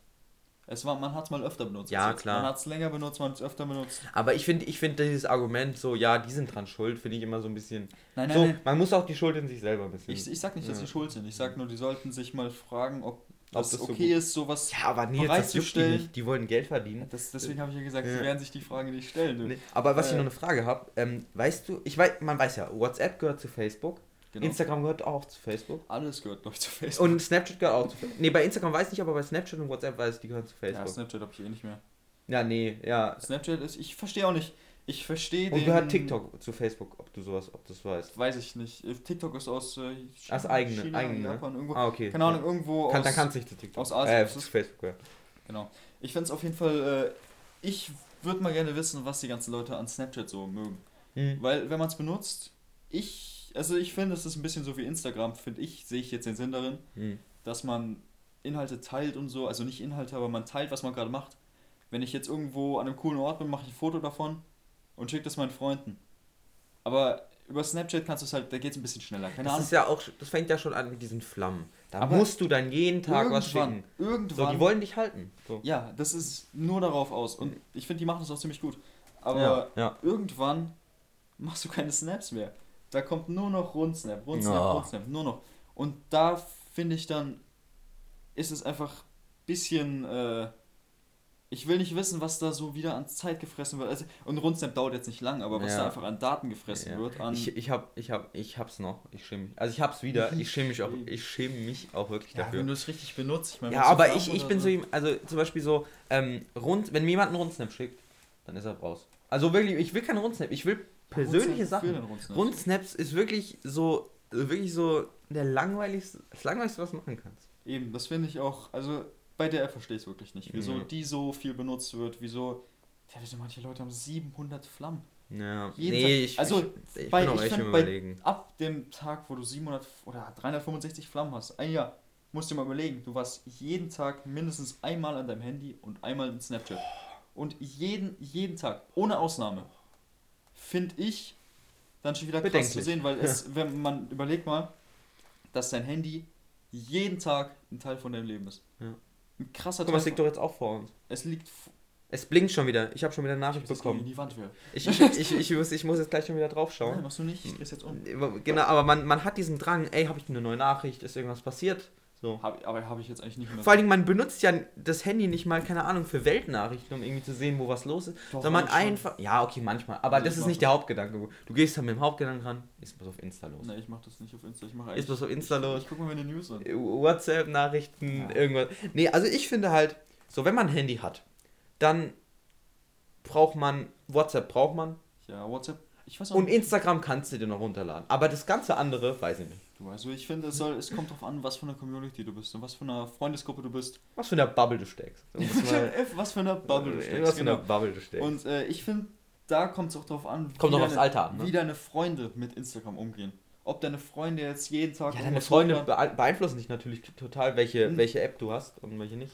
Es war, man hat es mal öfter benutzt. Ja, klar. Man hat es länger benutzt, man hat es öfter benutzt. Aber ich finde, ich finde dieses Argument so, ja, die sind dran schuld, finde ich immer so ein bisschen. Nein, nein, so, nein. man muss auch die Schuld in sich selber ein bisschen. Ich, ich sag nicht, dass Ja. sie schuld sind. Ich sag nur, die sollten sich mal fragen, ob, Ob so okay gut- ist, sowas. ja, aber nee, das juckt die bereitzustellen. nicht. Die wollen Geld verdienen. Das, deswegen habe ich ja gesagt, Ja. sie werden sich die Frage nicht stellen. Du. Nee, aber was ich Äh. noch eine Frage habe, ähm, weißt du, ich weiß, man weiß ja, WhatsApp gehört zu Facebook, Genau. Instagram gehört auch zu Facebook Alles gehört, ich, zu Facebook. und Snapchat gehört auch zu Facebook. Nee, bei Instagram weiß ich nicht, aber bei Snapchat und WhatsApp weiß ich, die gehören zu ja, Facebook. Snapchat habe ich eh nicht mehr. Ja, nee, ja. Snapchat ist, ich verstehe auch nicht. Ich verstehe Und gehört TikTok zu Facebook, ob du sowas, ob du das weißt. Weiß ich nicht. TikTok ist aus äh, China, Als eigene, China, eigene. Japan, irgendwo. Ah, okay. Keine Ahnung, irgendwo Kann, aus. dann kannst du nicht zu TikTok. aus Asien. Äh, zu ist- Facebook gehört. Genau. Ich fände es auf jeden Fall. Äh, ich würde mal gerne wissen, was die ganzen Leute an Snapchat so mögen. Hm. Weil, wenn man es benutzt, ich, also ich finde, es ist ein bisschen so wie Instagram, finde ich, sehe ich jetzt den Sinn darin, Hm. dass man Inhalte teilt und so, also nicht Inhalte, aber man teilt, was man gerade macht. Wenn ich jetzt irgendwo an einem coolen Ort bin, mache ich ein Foto davon und schicke das meinen Freunden. Aber über Snapchat kannst du es halt, da geht es ein bisschen schneller. Keine Das Ahnung. ist ja auch, das fängt ja schon an mit diesen Flammen. Da Aber musst du dann jeden Tag was schicken. irgendwann. So, die wollen dich halten. So. ja, das ist nur darauf aus. Und ich finde, die machen das auch ziemlich gut. Aber ja, ja. irgendwann machst du keine Snaps mehr. Da kommt nur noch Rundsnap, Rundsnap, Ja. Rundsnap, nur noch. Und da finde ich dann, ist es einfach ein bisschen, äh, ich will nicht wissen, was da so wieder an Zeit gefressen wird. Also, und Rundsnap dauert jetzt nicht lang, aber was Ja. da einfach an Daten gefressen Ja. wird, an... Ich, ich hab, ich hab, ich hab's noch. Ich schäme mich. Also ich hab's wieder. Ich schäme mich auch. Ich schäme mich auch wirklich ja, dafür. wenn du es richtig benutzt. Ich meine, Ja, aber ich, ich bin so, ihm- also zum Beispiel so, ähm, rund, wenn mir jemand einen Rundsnap schickt, dann ist er raus. Also wirklich, ich will keinen Rundsnap, ich will persönliche Rundsnap, Sachen. Rundsnap? Rundsnaps ist wirklich so, wirklich so der langweiligste, das langweiligste, was du machen kannst. Eben, das finde ich auch, also bei der App verstehe ich es wirklich nicht. Wieso Ja. die so viel benutzt wird, wieso... Ja, wieso manche Leute haben 700 Flammen. Ja, Jeden nee, ich, Also, ich, ich bei- bin auch ich echt bei- überlegen. Ab dem Tag, wo du 700 oder 365 Flammen hast, ein Jahr, musst du dir mal überlegen, du warst jeden Tag mindestens einmal an deinem Handy und einmal in Snapchat. Und jeden, jeden Tag, ohne Ausnahme, finde ich dann schon wieder krass zu sehen, weil es, wenn man überlegt mal, dass dein Handy jeden Tag ein Teil von deinem Leben ist. Ja. Ein krasser Guck mal, es liegt doch jetzt auch vor uns. es liegt Es blinkt schon wieder. Ich habe schon wieder eine Nachricht gegen bekommen. die Wand. Ich, ich, ich, ich, muss, ich muss jetzt gleich schon wieder drauf Nein, schauen. machst du nicht, ich dreh's jetzt um. Genau, aber man, man hat diesen Drang, ey, habe ich eine neue Nachricht, ist irgendwas passiert? So. Hab, aber habe ich jetzt eigentlich nicht mehr. Vor allen Dingen, man benutzt ja das Handy nicht mal, keine Ahnung, für Weltnachrichten, um irgendwie zu sehen, wo was los ist. Doch, sondern man einfach. Ja, okay, manchmal. Aber Also das ich ist nicht der Hauptgedanke. Du gehst dann mit dem Hauptgedanken ran, ist was auf Insta los. Nee, ich mache das nicht auf Insta. Ich mache Ist was auf Insta ich, los? Ich gucke mal meine News an. WhatsApp-Nachrichten, Ja. irgendwas. Nee, also ich finde halt, so, wenn man ein Handy hat, dann braucht man, WhatsApp braucht man Ja, WhatsApp. Ich weiß auch und. Instagram kannst du dir noch runterladen. Aber das ganze andere, weiß ich nicht. Du, also ich finde, es, soll, es kommt drauf an, was für eine Community du bist und was für eine Freundesgruppe du bist. Was für eine Bubble du steckst. Was für eine Bubble du steckst. Was für eine genau. Bubble du steckst. Und äh, ich finde, da kommt es auch drauf an, Kommt wie noch aufs deine- Alter an, ne? wie deine Freunde mit Instagram umgehen. Ob deine Freunde jetzt jeden Tag Ja, deine Freunde bee- beeinflussen dich natürlich total, welche, Hm. welche App du hast und welche nicht.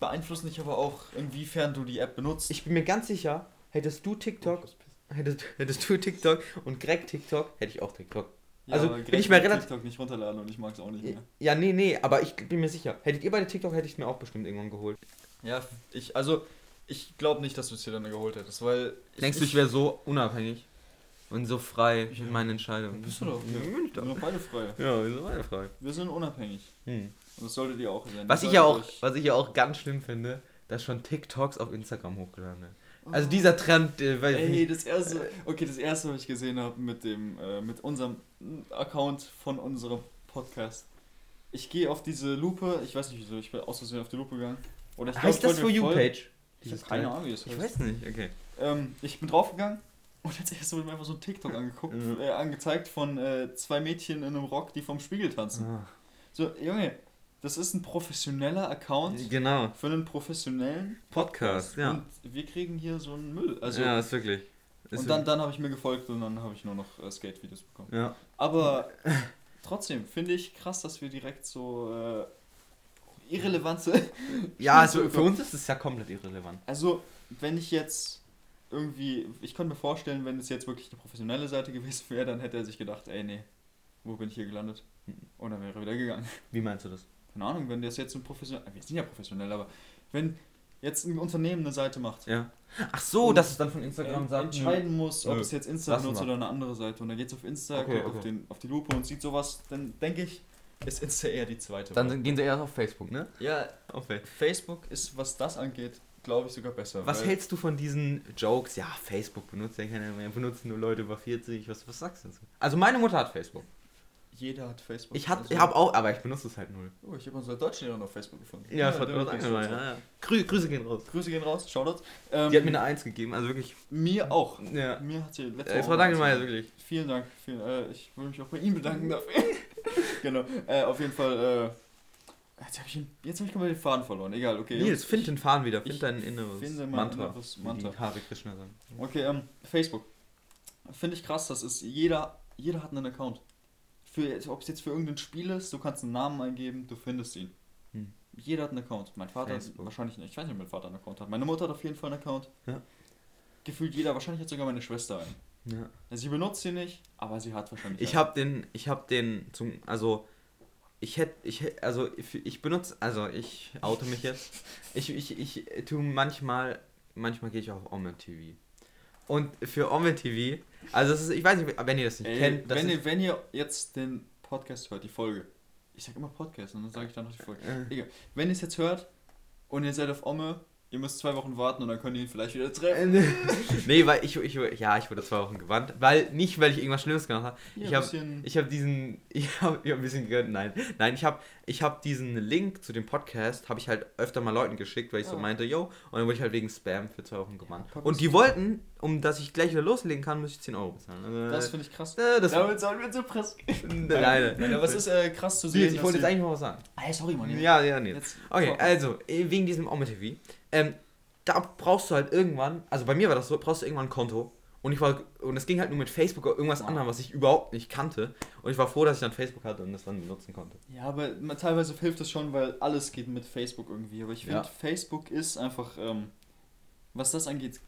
beeinflussen dich aber auch, inwiefern du die App benutzt. Ich bin mir ganz sicher, hättest du TikTok, Oh, pissen. hättest, hättest du TikTok und Greg TikTok, hätte ich auch TikTok. Ja, also aber bin ich mir relativ- TikTok nicht runterladen und ich mag es auch nicht mehr. Ja, nee, nee, aber ich bin mir sicher. Hättet ihr beide TikTok, hätte ich es mir auch bestimmt irgendwann geholt. Ja, ich, also, ich glaube nicht, dass du es dir dann geholt hättest, weil. Denkst du, ich wäre so unabhängig und so frei in meinen Entscheidungen? Bist du doch. Ja, Ja. bin ich Wir doch. sind doch beide frei. Ja, wir sind beide frei. Wir sind unabhängig. Hm. Und das solltet ihr auch sein. Was ich ja auch, was ich ja auch ganz schlimm finde, dass schon TikToks auf Instagram hochgeladen werden. Also dieser Trend, äh, weil Ey, das erste, okay, das erste, was ich gesehen habe mit dem, äh, mit unserem Account von unserem Podcast. Ich gehe auf diese Lupe, ich weiß nicht wieso, ich bin aus Versehen auf die Lupe gegangen. Oder ich glaub, heißt ich das For You voll- Page? Ich habe keine Ahnung, wie das Ich heißt. weiß nicht, okay. Ähm, ich bin draufgegangen und als erstes wurde mir einfach so ein TikTok angeguckt, äh, angezeigt von äh, zwei Mädchen in einem Rock, die vom Spiegel tanzen. Ah. So, Junge, das ist ein professioneller Account Genau. für einen professionellen Podcast, ja. Und wir kriegen hier so einen Müll. Also, ja, ist wirklich. Ist und dann, dann habe ich mir gefolgt und dann habe ich nur noch äh, Skate-Videos bekommen. ja. Aber trotzdem finde ich krass, dass wir direkt so äh, irrelevante. Ja, Spiele also für uns ist es ja komplett irrelevant. Also, wenn ich jetzt irgendwie. Ich könnte mir vorstellen, wenn es jetzt wirklich eine professionelle Seite gewesen wäre, dann hätte er sich gedacht, ey, nee, wo bin ich hier gelandet? Und dann wäre er wieder gegangen. Wie meinst du das? Keine Ahnung, wenn das jetzt ein professionell. Wir sind ja professionell, aber wenn jetzt ein Unternehmen eine Seite macht. Ja. Ach so, dass es dann von Instagram äh, sagt. entscheiden muss, ob Nö. es jetzt Insta benutzt oder eine andere Seite. Und dann geht es auf Insta, Okay, Auf, okay. den, auf die Lupe und sieht sowas, dann denke ich, ist Insta eher die zweite. Dann gehen sie erst auf Facebook, ne? ja, Auf Facebook. Ist, was das angeht, glaube ich sogar besser. Was hältst du von diesen Jokes? Ja, Facebook benutzt ja keiner mehr, benutzen nur Leute über 40. Was, was sagst du dazu? Also meine Mutter hat Facebook. Jeder hat Facebook. Ich, Also- ich habe auch, aber ich benutze es halt null. Oh, ich habe unsere Deutschlehrerin auf Facebook gefunden. Ja, das nicht angefangen. stolz Ja, ja. Grü Grüße gehen raus. Grüße gehen raus, Shoutouts. Ähm, Die hat mir eine 1 gegeben, also wirklich. mir auch. Ja. Mir hat sie letzte Äh, Woche Frau Dankelmeier, Eins wirklich. Vielen Dank. Vielen, äh, ich will mich auch bei Ihnen bedanken dafür. genau. Äh, auf jeden Fall. Äh, jetzt habe ich, ihn- jetzt hab ich komplett den Faden verloren. Egal, okay. Nils, find ich, den Faden wieder. Find dein inneres finde mein Mantra. inneres wie Mantra. die Hare Krishna sagen. Okay, ähm, Facebook. Finde ich krass, das ist jeder, jeder hat einen Account. Für, ob es jetzt für irgendein Spiel ist, du kannst einen Namen eingeben, du findest ihn. Hm. Jeder hat einen Account. Mein Vater hat Facebook. wahrscheinlich nicht. Ich weiß nicht, ob mein Vater einen Account hat. Meine Mutter hat auf jeden Fall einen Account. Ja. Gefühlt jeder, wahrscheinlich hat sogar meine Schwester einen. Ja. Also sie benutzt sie nicht, aber sie hat wahrscheinlich Ich habe den, ich habe den zum, also ich hätte, ich also ich, benutze, also ich oute mich jetzt. Ich, ich, ich tue manchmal, manchmal gehe ich auf Omet TV. Und für Omet TV, also das ist, ich weiß nicht, wenn ihr das nicht Ey, kennt, das wenn, ihr, wenn ihr jetzt den Podcast hört, die Folge. Ich sag immer Podcast und dann sage ich dann noch die Folge. äh, Egal. Wenn ihr es jetzt hört und ihr seid auf Omme, ihr müsst zwei Wochen warten und dann könnt ihr ihn vielleicht wieder treffen. nee, weil ich, ich, ja, ich wurde zwei Wochen gewandt, weil, nicht weil ich irgendwas Schlimmes gemacht habe, Hier ich habe Ich habe diesen, ich habe ich hab ein bisschen gehört, nein, nein, ich habe ich hab diesen Link zu dem Podcast, habe ich halt öfter mal Leuten geschickt, weil ich so Ja. meinte, yo, und dann wurde ich halt wegen Spam für zwei Wochen gebannt. Pack und die wollten, um dass ich gleich wieder loslegen kann, muss ich 10 Euro bezahlen. Also, Das finde ich krass. äh, das Damit sollen wir zur Presse nein, nein, Nein, aber es ist äh, krass zu sehen. Ich wollte jetzt eigentlich mal was sagen. Ah, sorry, Mann. Ja, ja, nee. Jetzt, Okay, also, äh, wegen diesem Ome TV, ähm, da brauchst du halt irgendwann, also bei mir war das so, brauchst du irgendwann ein Konto. Und ich war, und es ging halt nur mit Facebook oder irgendwas anderem, was ich überhaupt nicht kannte. Und ich war froh, dass ich dann Facebook hatte und das dann benutzen konnte. Ja, aber teilweise hilft es schon, weil alles geht mit Facebook irgendwie. Aber ich finde, Ja. Facebook ist einfach, ähm, was das angeht,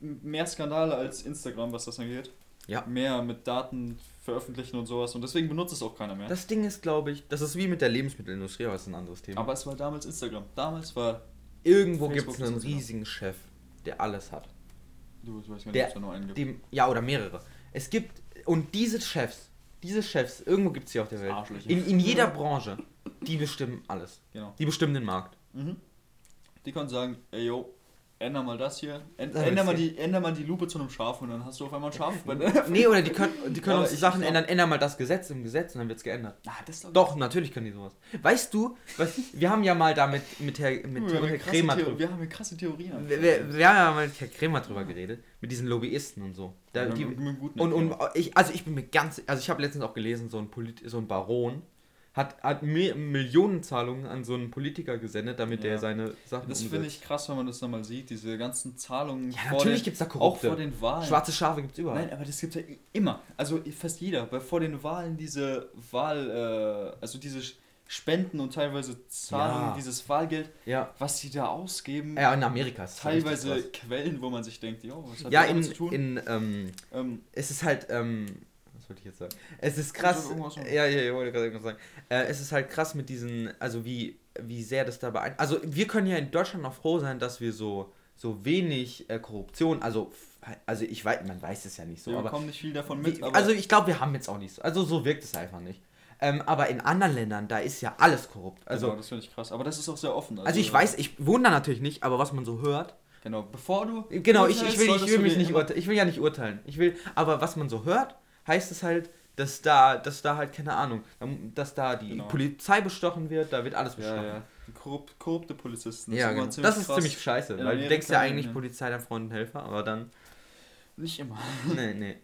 mehr Skandale als Instagram, was das angeht. Ja. Mehr mit Daten veröffentlichen und sowas. Und deswegen benutzt es auch keiner mehr. Das Ding ist, glaube ich, das ist wie mit der Lebensmittelindustrie, aber das ist ein anderes Thema. aber es war damals Instagram. Damals war. Irgendwo gibt es einen Instagram. riesigen Chef, der alles hat. Du, ich weiß gar nicht, Der- ob es da nur einen gibt. Dem, ja, oder mehrere. Es gibt, und diese Chefs, diese Chefs, irgendwo gibt es sie auf der Welt. In, in jeder Branche. die bestimmen alles. Genau. Die bestimmen den Markt. Mhm. Die können sagen, ey yo, änder mal das hier, änd, änder, mal die, änder mal die Lupe zu einem Schaf und dann hast du auf einmal ein Schaf. Nee, oder die können, die können Aber uns die ich- Sachen ändern. Ändern mal das Gesetz im Gesetz und dann wird es geändert. Ah, Doch, natürlich können die sowas. Weißt du, was, wir haben ja mal da mit, mit Herr, mit, wir, Herr Theo- drüber. wir haben hier krasse Theorien. Wir, wir, wir haben ja mal mit Herr Kremer drüber geredet. Mit diesen Lobbyisten und so. Da, Ja, die, mit- mit und, und ich, also ich bin mir ganz, also ich habe letztens auch gelesen, so ein, Polit, so ein Baron hat, hat Mi- Millionenzahlungen an so einen Politiker gesendet, damit Ja. der seine Sachen Das finde ich krass, wenn man das nochmal sieht, diese ganzen Zahlungen. Ja, natürlich den- gibt's da Auch Korrupte. vor den Wahlen. Schwarze Schafe gibt es überall. Nein, aber das gibt ja immer. Also fast jeder. Weil vor den Wahlen diese Wahl, äh, also diese Spenden und teilweise Zahlungen, Ja. dieses Wahlgeld, Ja. was sie da ausgeben. ja, in Amerika ist es teilweise Quellen, wo man sich denkt, jo, was hat Ja, das in, zu tun? in ähm, ähm, es ist halt, ähm, wollte ich jetzt sagen? Es ist krass. Ja, ja, ich wollte gerade irgendwas sagen. Äh, es ist halt krass mit diesen, also wie, wie sehr das da beeinflusst. Also wir können ja in Deutschland noch froh sein, dass wir so, so wenig äh, Korruption, also, also ich weiß, man weiß es ja nicht so, wir aber. bekommen nicht viel davon mit. Wie, also ich glaube, wir haben jetzt auch nicht so. Also so wirkt es einfach nicht. Ähm, aber in anderen Ländern, da ist ja alles korrupt. Also, genau, das finde ich krass. Aber das ist auch sehr offen. also ich weiß, ich wohne da natürlich nicht, aber was man so hört, Genau, bevor du. Genau, ich, ich will, ich will mich nicht urteilen. Ich will ja nicht urteilen. Ich will, aber was man so hört, heißt es halt, dass da, dass da halt, keine Ahnung, dass da die Genau. Polizei bestochen wird, da wird alles bestochen. Ja, ja. Korrupt, korrupte Polizisten. Ja, immer genau. Das ist krass. ziemlich scheiße, weil du denkst ja eigentlich ja. Polizei, dein Freund und Helfer, aber dann, Nicht immer. nee, nee.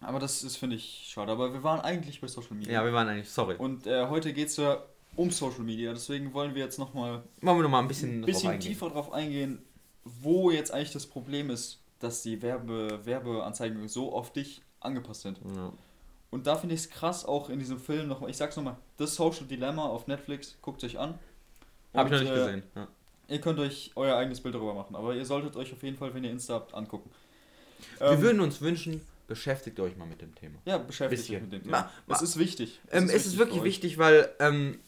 Aber das ist, finde ich, schade. Aber wir waren eigentlich bei Social Media. Ja, wir waren eigentlich, sorry. Und äh, heute geht es ja um Social Media. Deswegen wollen wir jetzt nochmal Wollen wir noch mal ein bisschen, ein drauf bisschen eingehen. tiefer drauf eingehen, wo jetzt eigentlich das Problem ist, dass die Werbe, Werbeanzeigen so auf dich angepasst sind. Ja. Und da finde ich es krass, auch in diesem Film nochmal, ich sag's nochmal, das Social Dilemma auf Netflix, guckt euch an. Hab ich noch nicht äh, gesehen. Ja. Ihr könnt euch euer eigenes Bild darüber machen, aber ihr solltet euch auf jeden Fall, wenn ihr Insta habt, angucken. wir Ähm, würden uns wünschen, beschäftigt euch mal mit dem Thema. ja, beschäftigt euch mit dem Ma- Thema. ma- Es ist wichtig. Ähm, es ist für wirklich euch. wichtig, weil ähm,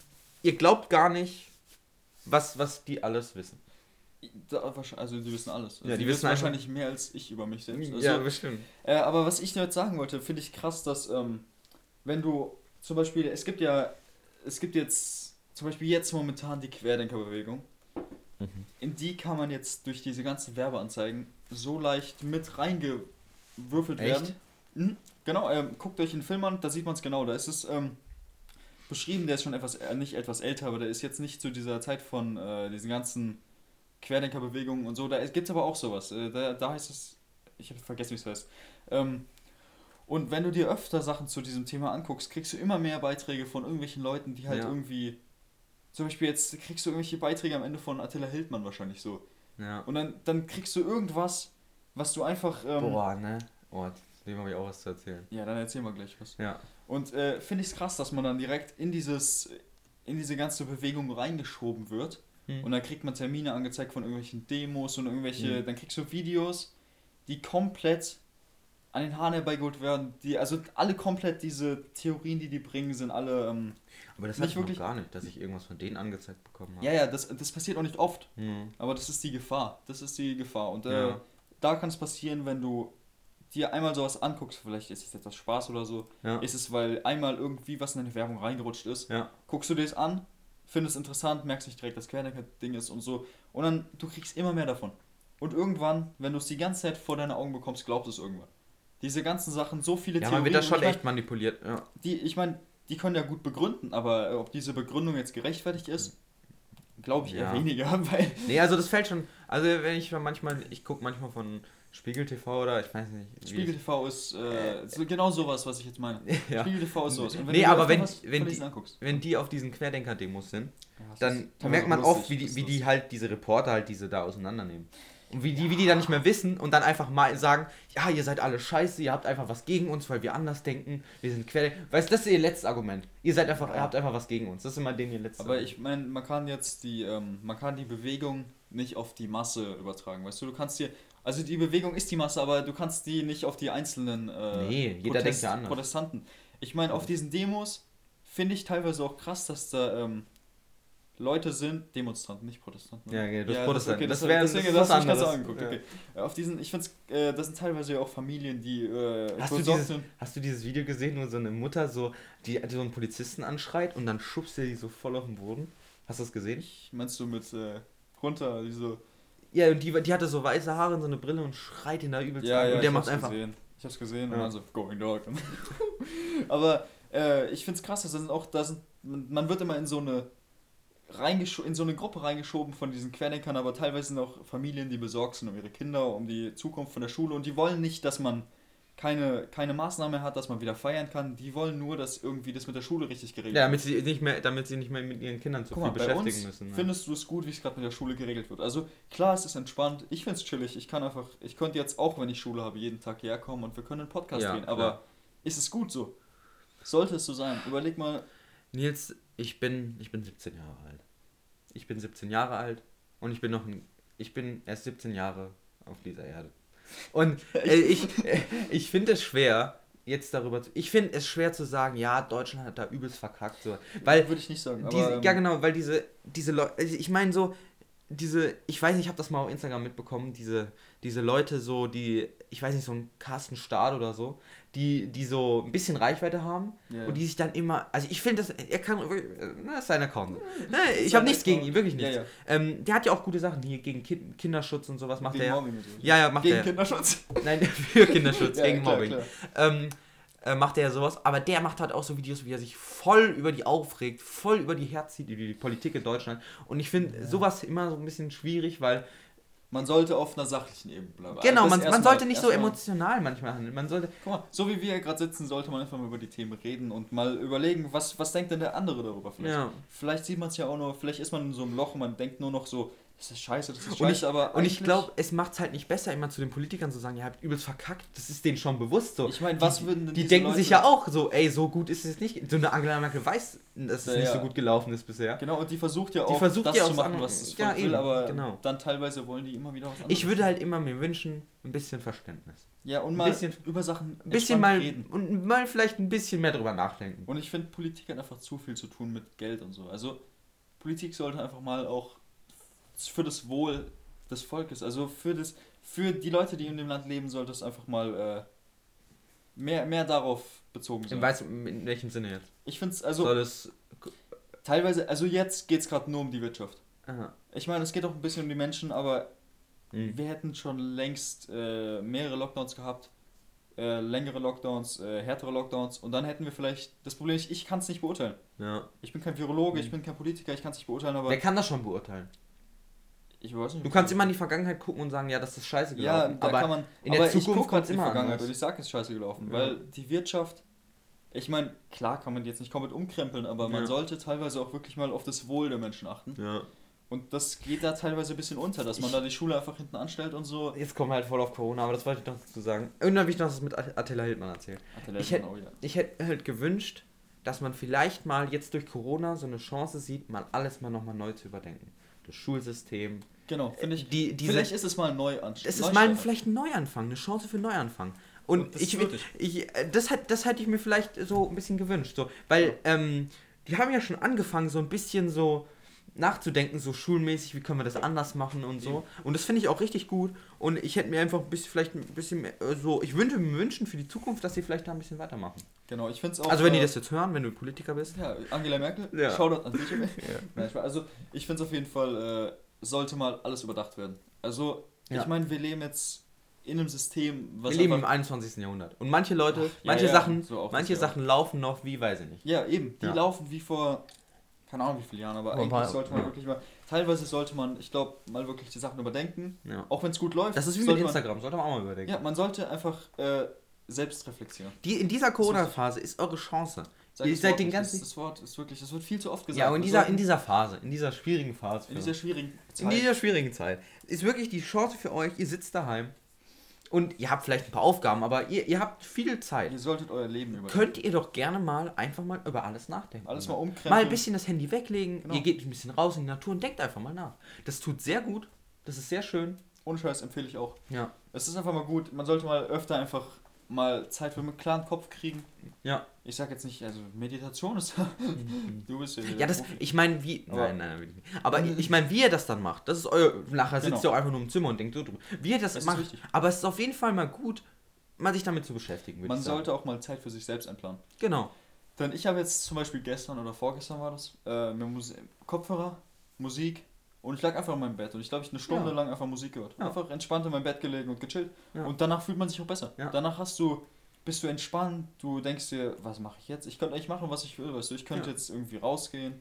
ihr glaubt gar nicht, was, was die alles wissen. Da, also die wissen alles. Ja, die wissen einfach- wahrscheinlich mehr als ich über mich selbst. Also, ja, bestimmt. Äh, aber was ich jetzt sagen wollte, finde ich krass, dass ähm, wenn du zum Beispiel, es gibt ja, es gibt jetzt zum Beispiel jetzt momentan die Querdenkerbewegung. Mhm. In die kann man jetzt durch diese ganzen Werbeanzeigen so leicht mit reingewürfelt Echt? werden. Mhm. Genau, ähm, guckt euch den Film an, da sieht man es genau. Da ist es ähm, beschrieben, der ist schon etwas, äh, nicht etwas älter, aber der ist jetzt nicht zu dieser Zeit von äh, diesen ganzen Querdenkerbewegungen und so. Da gibt es aber auch sowas. Äh, da, da heißt es, ich habe vergessen, wie es heißt. Ähm, und wenn du dir öfter Sachen zu diesem Thema anguckst, kriegst du immer mehr Beiträge von irgendwelchen Leuten, die halt Ja. irgendwie. Zum Beispiel jetzt kriegst du irgendwelche Beiträge am Ende von Attila Hildmann wahrscheinlich so. Ja. Und dann, dann kriegst du irgendwas, was du einfach. Ähm, Boah, ne? Oh, dem habe ich auch was zu erzählen. Ja, dann erzähl mal gleich was. Ja. Und äh, finde ich es krass, dass man dann direkt in dieses in diese ganze Bewegung reingeschoben wird. Hm. Und dann kriegt man Termine angezeigt von irgendwelchen Demos und irgendwelche, Hm. dann kriegst du Videos, die komplett an den Haaren herbeigeholt werden. Die, also alle komplett diese Theorien, die die bringen, sind alle. Ähm, Aber das Nicht wirklich- gar nicht, dass ich irgendwas von denen angezeigt bekommen habe. ja, ja, das, das passiert auch nicht oft, Hm. aber das ist die Gefahr. Das ist die Gefahr. Und äh, Ja. da kann es passieren, wenn du dir einmal sowas anguckst, vielleicht ist es etwas Spaß oder so, Ja. ist es, weil einmal irgendwie was in deine Werbung reingerutscht ist. Ja. guckst du dir das an, findest es interessant, merkst nicht direkt, dass Querdenker-Ding ist und so. Und dann, du kriegst immer mehr davon. Und irgendwann, wenn du es die ganze Zeit vor deine Augen bekommst, glaubst du es irgendwann. Diese ganzen Sachen, so viele Ja, man wird da schon ich echt manipuliert. Ja. Mein, die, ich meine, die können ja gut begründen, aber äh, ob diese Begründung jetzt gerechtfertigt ist, glaube ich eher Ja. weniger, weil. Nee, also das fällt schon. Also wenn ich manchmal, ich gucke manchmal von Spiegel TV oder ich weiß nicht. Spiegel TV ist äh, so genau sowas, was ich jetzt meine. Ja. Spiegel TV ist sowas. Und Nee, du aber wenn- wenn die- wenn die auf diesen Querdenker-Demos sind, ja, dann merkt man oft, wie die, wie die halt diese Reporter halt diese da auseinandernehmen. Und wie die, wie die dann nicht mehr wissen und dann einfach mal sagen, ja, ihr seid alle scheiße, ihr habt einfach was gegen uns, weil wir anders denken, wir sind Querdenker. Weißt du, das ist ihr letztes Argument. Ihr seid einfach, Ja. ihr habt einfach was gegen uns. Das ist immer denen ihr letztes Aber Argument. ich meine, man kann jetzt die, ähm, man kann die Bewegung nicht auf die Masse übertragen, weißt du? Du kannst dir, also die Bewegung ist die Masse, aber du kannst die nicht auf die einzelnen äh, Nee, jeder denkt ja anders. Protestanten. Ich meine, auf diesen Demos finde ich teilweise auch krass, dass da ähm, Leute sind Demonstranten, nicht Protestanten. Ja, ja, das ja, Protestanten. Das, Das okay, das, das ist das so anderes. angeguckt. Ja. Okay. Auf diesen, ich finde, äh, das sind teilweise ja auch Familien, die äh, Hast du, dieses, sind. hast du dieses Video gesehen, wo so eine Mutter so, die, die so einen Polizisten anschreit und dann schubst er die so voll auf den Boden? Hast du das gesehen? Ich, meinst du mit äh, runter, diese. Ja, und die, die hatte so weiße Haare und so eine Brille und schreit ihn da übelst Ja, an. ja, und der ich macht hab's einfach. gesehen. Ich hab's gesehen Ja. und dann so, going dog. Aber äh, ich find's krass, dass sind auch, da sind, man wird immer in so eine in so eine Gruppe reingeschoben von diesen Querdenkern, aber teilweise sind auch Familien, die besorgt sind um ihre Kinder, um die Zukunft von der Schule und die wollen nicht, dass man keine, keine Maßnahme hat, dass man wieder feiern kann. Die wollen nur, dass irgendwie das mit der Schule richtig geregelt Ja, wird. damit sie nicht mehr, damit sie nicht mehr mit ihren Kindern so Guck viel mal, bei beschäftigen uns müssen. ne? findest du es gut, wie es gerade mit der Schule geregelt wird. Also klar, es ist entspannt. Ich finde es chillig. Ich kann einfach, ich könnte jetzt auch, wenn ich Schule habe, jeden Tag hierher kommen und wir können einen Podcast Ja, drehen. Aber klar. ist es gut so? Sollte es so sein? Überleg mal. Nils, ich bin, ich bin 17 Jahre alt. Ich bin 17 Jahre alt und ich bin noch ein, ich bin erst 17 Jahre auf dieser Erde. Und äh, ich, äh, ich finde es schwer, jetzt darüber zu. Ich finde es schwer zu sagen, ja, Deutschland hat da übelst verkackt. So. Weil würde ich nicht sagen. diese, aber, ähm, ja genau, weil diese, diese Leute, also ich meine so, diese, ich weiß nicht, ich habe das mal auf Instagram mitbekommen, diese, diese Leute so, die, ich weiß nicht, so ein Carsten Staat oder so, die, die so ein bisschen Reichweite haben Ja. und die sich dann immer, also ich finde das, er kann, na, ist sein Account. Ne, ich habe nichts gegen ihn, wirklich Ja, nichts. ja. Ähm, der hat ja auch gute Sachen hier gegen kind, Kinderschutz und sowas macht Gegen er. ja. Mobbing. Ja, ja, macht Gegen er. Kinderschutz. Nein, für Kinderschutz, Ja, gegen klar, Mobbing. klar. Ähm, äh, macht er ja sowas, aber der macht halt auch so Videos, wie er sich voll über die aufregt, voll über die herzieht, über die Politik in Deutschland. Und ich finde sowas immer so ein bisschen schwierig, weil, Man sollte auf einer sachlichen Ebene bleiben. genau, Das man, man sollte nicht so emotional manchmal handeln. Man sollte, Guck mal, so wie wir gerade sitzen, sollte man einfach mal über die Themen reden und mal überlegen, was, was denkt denn der andere darüber vielleicht. Ja. Vielleicht sieht man es ja auch nur, vielleicht ist man in so einem Loch und man denkt nur noch so, das ist scheiße, das ist Und scheiße, ich, aber und ich glaube, es macht es halt nicht besser, immer zu den Politikern zu sagen, ihr habt übelst verkackt, das ist denen schon bewusst so. Ich meine, was würden denn Die diese denken Leute, sich ja auch so, ey, so gut ist es nicht. So eine Angela Merkel weiß, dass es Ja, nicht ja. so gut gelaufen ist bisher. Genau, und die versucht ja Die auch versucht das ja zu machen, was es ja, will, eben, aber genau. dann teilweise wollen die immer wieder was anderes. Ich würde halt immer mir wünschen, ein bisschen Verständnis. ja, und ein mal bisschen- über Sachen Ein bisschen mal reden. und mal vielleicht ein bisschen mehr drüber nachdenken. Und ich finde, Politik hat einfach zu viel zu tun mit Geld und so. Also, Politik sollte einfach mal auch für das Wohl des Volkes, also für das, für die Leute, die in dem Land leben, sollte es einfach mal äh, mehr, mehr darauf bezogen Ich sein. weiß, in welchem Sinne jetzt. Ich finde es, also Soll es. teilweise, also jetzt geht es gerade nur um die Wirtschaft. Aha. Ich meine, es geht auch ein bisschen um die Menschen, aber Hm. wir hätten schon längst äh, mehrere Lockdowns gehabt, äh, längere Lockdowns, äh, härtere Lockdowns und dann hätten wir vielleicht das Problem, ich, ich kann es nicht beurteilen. Ja. Ich bin kein Virologe, Hm. ich bin kein Politiker, ich kann es nicht beurteilen, aber Wer kann das schon beurteilen? Ich weiß nicht. Du kannst immer in die Vergangenheit gucken und sagen, ja, das ist scheiße ja, gelaufen. da aber kann man. in der aber Zukunft ich guck kommt's halt in die immer Vergangenheit anders. und ich sage, es ist scheiße gelaufen, Ja. weil die Wirtschaft. Ich meine, klar kann man die jetzt nicht komplett umkrempeln, aber man Ja. sollte teilweise auch wirklich mal auf das Wohl der Menschen achten. ja. Und das geht da teilweise ein bisschen unter, dass man Ich- da die Schule einfach hinten anstellt und so. Jetzt kommen wir halt voll auf Corona, aber das wollte ich noch dazu sagen. Irgendwann habe ich noch das mit At- Attila Hildmann erzählt. Der Ich hätte- auch, ja. Ich hätte halt gewünscht, dass man vielleicht mal jetzt durch Corona so eine Chance sieht, mal alles mal nochmal neu zu überdenken. Das Schulsystem. Genau, finde ich. Die, diese, vielleicht ist es mal neu an. Es ist mal ein, vielleicht ein Neuanfang, eine Chance für einen Neuanfang. Und Das ich, ich, äh, das, hat, das hätte ich mir vielleicht so ein bisschen gewünscht. So, weil ähm, die haben ja schon angefangen, so ein bisschen so nachzudenken, so schulmäßig, wie können wir das anders machen und so. Und das finde ich auch richtig gut. Und ich hätte mir einfach ein bisschen, vielleicht ein bisschen mehr, äh, so, ich würde mir wünschen für die Zukunft, dass sie vielleicht da ein bisschen weitermachen. Genau, ich finde es auch. also wenn die äh, das jetzt hören, wenn du Politiker bist. Ja, Angela Merkel, Ja. Shoutout an dich. Spaß. also ich finde es auf jeden Fall, äh, sollte mal alles überdacht werden. Also, Ja. ich meine, wir leben jetzt in einem System, was Wir leben im einfach, 21. Jahrhundert. Und manche Leute, Ach, ja, manche ja, Sachen, so manche ja. Sachen laufen noch wie, weiß ich nicht. Ja, eben, die Ja. laufen wie vor, keine Ahnung wie viele Jahren, aber Aber eigentlich sollte man ja. wirklich mal, teilweise sollte man, ich glaube, mal wirklich die Sachen überdenken, Ja. auch wenn es gut läuft. Das ist wie mit Instagram, sollte man auch mal überdenken. Man, ja, man sollte einfach äh, selbst reflektieren. Die, in dieser Corona-Phase ist eure Chance. Sag seid Wort den ganzen- das, das Wort ist wirklich, das wird viel zu oft gesagt. Ja, und in dieser, in dieser Phase, in dieser schwierigen Phase. in dieser schwierigen in dieser schwierigen Zeit ist wirklich die Chance für euch, ihr sitzt daheim und ihr habt vielleicht ein paar Aufgaben, aber ihr, ihr habt viel Zeit. Ihr solltet euer Leben überdenken. Könnt ihr doch gerne mal einfach mal über alles nachdenken. Alles mal umkrempeln. Mal ein bisschen das Handy weglegen, Genau. ihr geht ein bisschen raus in die Natur und denkt einfach mal nach. Das tut sehr gut, das ist sehr schön. Ohne Scheiß empfehle ich auch. Ja. Es ist einfach mal gut, man sollte mal öfter einfach mal Zeit für einen klaren Kopf kriegen. Ja. Ich sag jetzt nicht, also Meditation ist. du bist ja. Ja, das, Profi. ich meine, wie. Aber- nein, nein, nein. Aber ich meine, wie ihr das dann macht, das ist euer. Nachher sitzt Genau. ihr auch einfach nur im Zimmer und denkt so drüber. Wie ihr das, Das macht. Aber es ist auf jeden Fall mal gut, mal sich damit zu beschäftigen. Man ich sagen. sollte auch mal Zeit für sich selbst einplanen. Genau. Denn ich habe jetzt zum Beispiel gestern oder vorgestern war das, äh, mir Mus Kopfhörer, Musik und ich lag einfach in meinem Bett und ich glaube, ich eine Stunde Ja. lang einfach Musik gehört. Ja. Einfach entspannt in meinem Bett gelegen und gechillt. Ja. Und danach fühlt man sich auch besser. Danach hast du, bist du entspannt, du denkst dir, was mache ich jetzt? Ich könnte eigentlich machen, was ich will, weißt du, ich könnte Ja. jetzt irgendwie rausgehen.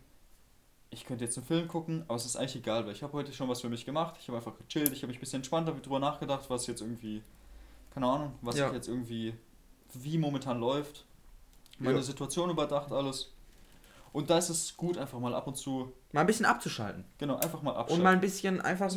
Ich könnte jetzt einen Film gucken, aber es ist eigentlich egal, weil ich habe heute schon was für mich gemacht. Ich habe einfach gechillt, ich habe mich ein bisschen entspannt, habe drüber nachgedacht, was jetzt irgendwie, keine Ahnung, was Ja. ich jetzt irgendwie, wie momentan läuft. Meine Ja. Situation überdacht, alles. Und da ist es gut, einfach mal ab und zu, Mal ein bisschen abzuschalten. genau, einfach mal Und abschalten. mal ein bisschen einfach.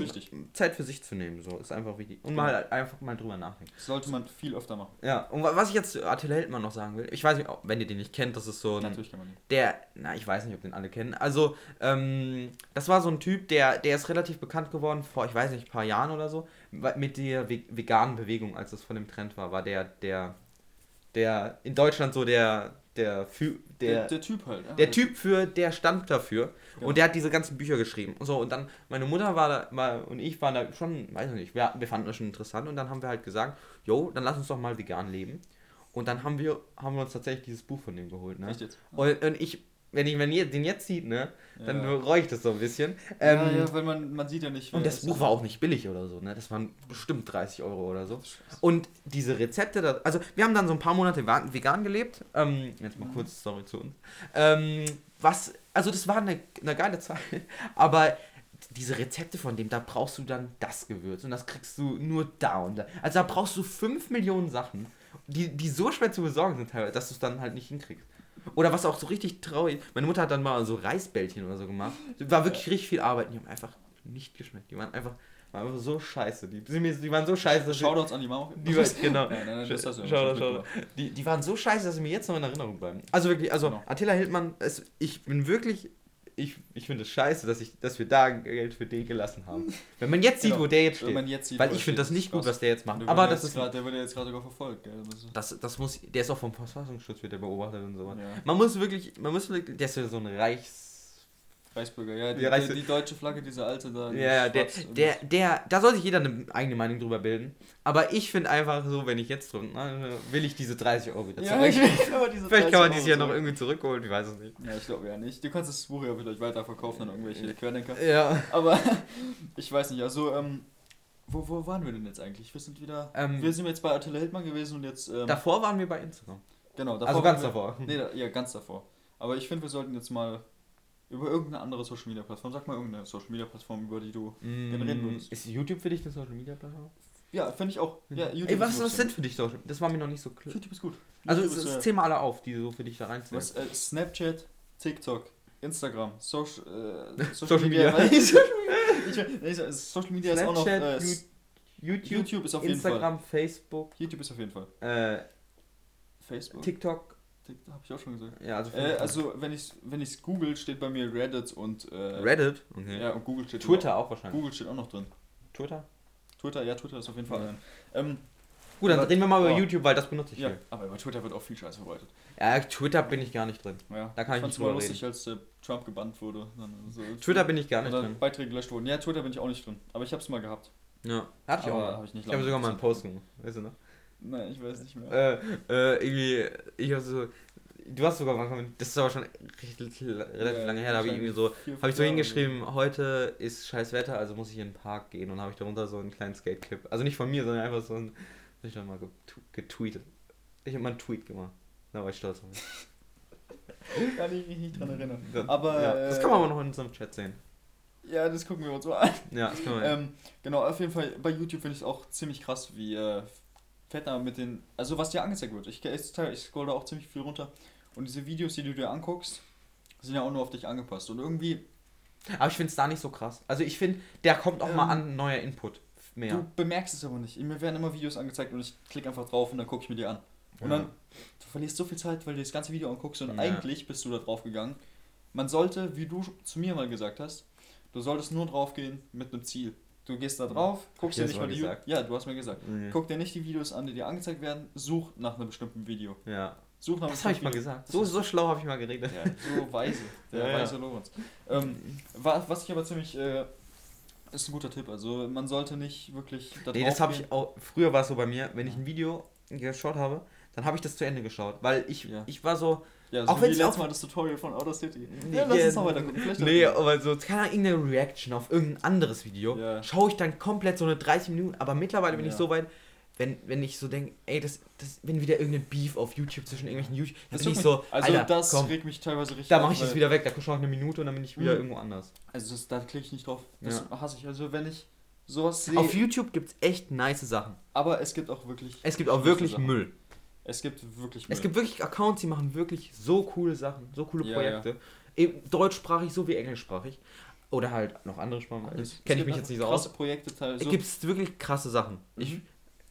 Zeit für sich zu nehmen. So ist einfach wichtig. Und Genau. mal einfach mal drüber nachdenken. Das sollte man viel öfter machen. Ja, und wa- was ich jetzt zu Attila Hildmann noch sagen will, ich weiß nicht, wenn ihr den nicht kennt, das ist so ein. Natürlich kann man nicht. Der, na, ich weiß nicht, ob den alle kennen. Also, ähm, das war so ein Typ, der, der ist relativ bekannt geworden vor, ich weiß nicht, ein paar Jahren oder so, mit der ve veganen Bewegung, als das von dem Trend war, war der, der, der in Deutschland so der, der, Fü- Der, der, der Typ halt. ja. der Typ für, der stand dafür. Genau. Und der hat diese ganzen Bücher geschrieben. Und so, und dann, meine Mutter war da, war, und ich waren da schon, weiß ich nicht, wir, wir fanden das schon interessant. Und dann haben wir halt gesagt, jo, dann lass uns doch mal vegan leben. Und dann haben wir, haben wir uns tatsächlich dieses Buch von dem geholt, ne? Echt jetzt? Und, und ich, wenn ich, wenn ihr den jetzt sieht, ne, dann Ja. bereue ich das so ein bisschen. Ähm, ja, ja, weil man, man sieht ja nicht. und das Buch war auch nicht billig oder so, ne? Das waren bestimmt 30 Euro oder so. Und diese Rezepte, da, also wir haben dann so ein paar Monate vegan gelebt. Ähm, jetzt mal kurz Story zu uns. Ähm, was, also das war eine, eine geile Zeit, aber diese Rezepte von dem, da brauchst du dann das Gewürz und das kriegst du nur da und da. Also da brauchst du 5 Millionen Sachen, die, die so schwer zu besorgen sind, teilweise, dass du es dann halt nicht hinkriegst. Oder was auch so richtig traurig, meine Mutter hat dann mal so Reisbällchen oder so gemacht. War wirklich richtig viel Arbeit, die haben einfach nicht geschmeckt. Die waren einfach, waren einfach so scheiße. Die, die waren so scheiße, dass Shoutouts an die Mama. die war, genau. Nein, nein, nein, das hast du. Die, die waren so scheiße, dass sie mir jetzt noch in Erinnerung bleiben. Also wirklich, also Genau. Attila Hildmann, es, ich bin wirklich, ich, ich finde es scheiße, dass, ich, dass wir da Geld für den gelassen haben. Wenn man jetzt sieht, Genau. wo der jetzt Wenn steht. man jetzt sieht, Weil ich finde das nicht gut, was der jetzt macht. Der Aber das ist. grad, der wird ja jetzt gerade sogar verfolgt, gell? Das Das, muss, der ist auch vom Verfassungsschutz wird der beobachtet und so. ja. Man muss wirklich, man muss wirklich, der ist ja so ein Reichs. Reichsbürger, ja, die, Ja, die, die deutsche Flagge, diese alte da. die Ja, der, der, der, da soll sich jeder eine eigene Meinung drüber bilden. Aber ich finde einfach so, wenn ich jetzt drin, na, will ich diese 30 Euro wieder Ja, zurück. ich will aber diese Vielleicht kann man 30 dieses ja noch irgendwie zurückholen, ich weiß es nicht. Ja, ich glaube ja nicht. Du kannst das Buch ja vielleicht weiterverkaufen an irgendwelche Querdenker. Ja. Aber ich weiß nicht, also, ähm, wo, wo waren wir denn jetzt eigentlich? Wir sind wieder. Ähm, wir sind jetzt bei Attila Hildmann gewesen und jetzt. Ähm, Davor waren wir bei Instagram. genau, also waren ganz wir, davor. Nee, da, ja, ganz davor. Aber ich finde, wir sollten jetzt mal über irgendeine andere Social Media Plattform, sag mal irgendeine Social Media Plattform, über die du. Mm, würdest. Ist YouTube für dich eine Social Media Plattform? Ja, finde ich auch. Ja, YouTube Ey, was, ist was sind für dich Social Das war mir noch nicht so klar. YouTube ist gut. Also, YouTube es, ist, es äh, zähl mal alle auf, die so für dich da reinzählen. Was, äh, Snapchat, TikTok, Instagram, Social, äh, Social Media. ich- Social Media. Ich, ich, Social Media ist auch noch. Snapchat, Äh, YouTube, YouTube ist auf jeden Fall. Instagram, Facebook, YouTube ist auf jeden Fall. äh, Facebook. TikTok. TikTok, hab ich auch schon gesagt. Ja, also, Äh, also wenn ich wenn ich's google, steht bei mir Reddit und äh, Reddit. Okay. Ja, und Google steht Twitter auch Auch, wahrscheinlich. Google steht auch noch drin. Twitter? Twitter, ja, Twitter ist auf jeden Fall. Ja. ein. Ähm, Gut, dann Aber- reden wir mal über oh. YouTube, weil das benutze ich ja, viel. aber über Twitter wird auch viel Scheiß verbreitet. Ja, Twitter bin ich gar nicht drin. Ja, Da kann ich fand's nicht drüber lustig, als äh, Trump gebannt wurde. Dann, so, Twitter bin ich gar nicht drin. Beiträge gelöscht wurden. Ja, Twitter bin ich auch nicht drin. Aber ich hab's mal gehabt. Ja, hatte ich auch Aber mal. hab ich nicht Ich habe sogar mal einen. Post gemacht, weißt du noch? Nein, ich weiß nicht mehr. Äh, äh, irgendwie, ich habe so, du hast sogar mal, das ist aber schon relativ, relativ Ja, lange her, da habe ich irgendwie so, habe ich so hingeschrieben, heute ist scheiß Wetter, also muss ich in den Park gehen und habe ich darunter so einen kleinen Skate-Clip, also nicht von mir, sondern einfach so ein, hab ich dann mal getweetet. Ich habe mal einen Tweet gemacht, da war ich stolz auf mich. Kann ich mich nicht dran erinnern. Aber, ja, das äh, kann man aber noch in unserem Chat sehen. Ja, das gucken wir uns mal an. Ja, das kann man. Ähm, genau, auf jeden Fall, bei YouTube finde ich es auch ziemlich krass, wie äh, Fetter mit den. Also, was dir angezeigt wird. Ich, ich, ich scroll da auch ziemlich viel runter. Und diese Videos, die du dir anguckst, sind ja auch nur auf dich angepasst. Und irgendwie, aber ich finde es da nicht so krass. Also ich finde, der kommt auch mal Ähm, an neuer Input mehr. du bemerkst es aber nicht. Mir werden immer Videos angezeigt und ich klicke einfach drauf und dann gucke ich mir die an. Und Ja. dann, du verlierst so viel Zeit, weil du das ganze Video anguckst und Ja. eigentlich bist du da drauf gegangen. Man sollte, wie du zu mir mal gesagt hast, du solltest nur drauf gehen mit einem Ziel. Du gehst da drauf, guckst dir nicht mal die gesagt? Ja, du hast mir gesagt. Nee. Guck dir nicht die Videos an, die dir angezeigt werden, such nach einem bestimmten Video. Ja. Such nach Das habe ich mal gesagt. So, so schlau habe ich mal geredet. Ja, so weise. Der Ja, ja. weise Lorenz. Ähm, wa- was ich aber ziemlich. Äh, ist ein guter Tipp. Also, man sollte nicht wirklich. Da Nee, das habe ich auch. Früher war es so bei mir, wenn ich ein Video geschaut habe, dann habe ich das zu Ende geschaut. Weil ich, Ja. ich war so. Ja, auch so wenn wie es letztes auch- Mal das Tutorial von Outer City. Nee, Ja, lass ja, uns noch weiter gucken. Vielleicht Nee, aber so, keine Ahnung, irgendeine Reaction auf irgendein anderes Video, Ja. schaue ich dann komplett so eine 30 Minuten, aber mittlerweile bin ich Ja. so weit, wenn, wenn ich so denke, ey, das, das, wenn wieder irgendein Beef auf YouTube zwischen irgendwelchen YouTube, dann Das bin ich so, also Alter, das komm, regt mich teilweise richtig da mache ich das wieder weg, da schaue ich eine Minute und dann bin ich wieder Mhm. irgendwo anders. Also das, da klicke ich nicht drauf. Das Ja. hasse ich. Also wenn ich sowas sehe. Auf YouTube gibt es echt nice Sachen. aber es gibt auch wirklich. Es gibt auch wirklich. Müll. Es gibt wirklich Es gibt wirklich Accounts, die machen wirklich so coole Sachen, so coole Ja, Projekte. Eben deutschsprachig sowie englischsprachig. Oder halt noch andere Sprachen. Kenne ich mich jetzt nicht so krasse aus. Projekte teilweise. Es gibt wirklich krasse Sachen. Ich Mhm.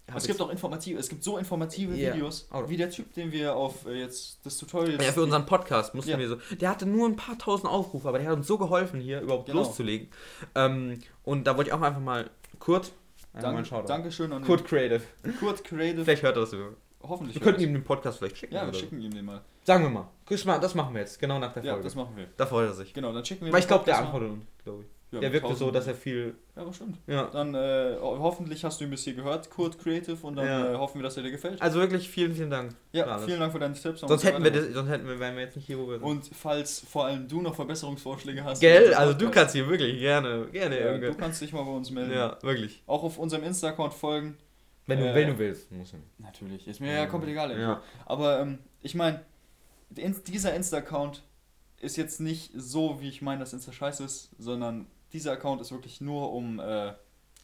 hab es gibt auch informative, es gibt so informative Ja. Videos, wie der Typ, den wir auf äh, jetzt das Tutorial. Ja, für unseren Podcast mussten Ja. wir so. Der hatte nur ein paar tausend Aufrufe, aber der hat uns so geholfen, hier überhaupt Genau. loszulegen. Ähm, und da wollte ich auch einfach mal Kurt. Mal Dank. Dankeschön an Kurt Creative. Kurt Creative. Vielleicht hört er das so. Hoffentlich. Wir könnten ihm den Podcast vielleicht schicken. Ja, wir schicken ihm den mal. Sagen wir mal. Das ma- Das machen wir jetzt, genau nach der Ja, Folge. das machen wir. da freut er sich. Genau, dann schicken wir Weil ich glaube, der mal. antwortet uns, glaube ich. Ja, der wirkte so, dass er viel. Ja, bestimmt. Ja. Dann äh, ho- hoffentlich hast du ihn bis hier gehört, Kurt Creative, und dann Ja. äh, hoffen wir, dass er dir gefällt. Also wirklich vielen, vielen Dank. ja, alles. vielen Dank für deine Tipps. Sonst hätten wir das, sonst hätten wir, wären wir jetzt nicht hier, wo wir sind. Und falls vor allem du noch Verbesserungsvorschläge hast. Gell? Also du kannst hier wirklich gerne, gerne ja, irgendwie. du kannst dich mal bei uns melden. Ja, wirklich. Auch auf unserem Insta-Account folgen. Wenn du, Äh, wenn du willst, muss. Natürlich, ist mir ja komplett egal. Ja. Aber ähm, ich meine, dieser Insta-Account ist jetzt nicht so, wie ich meine, dass Insta scheiße ist, sondern dieser Account ist wirklich nur um, äh,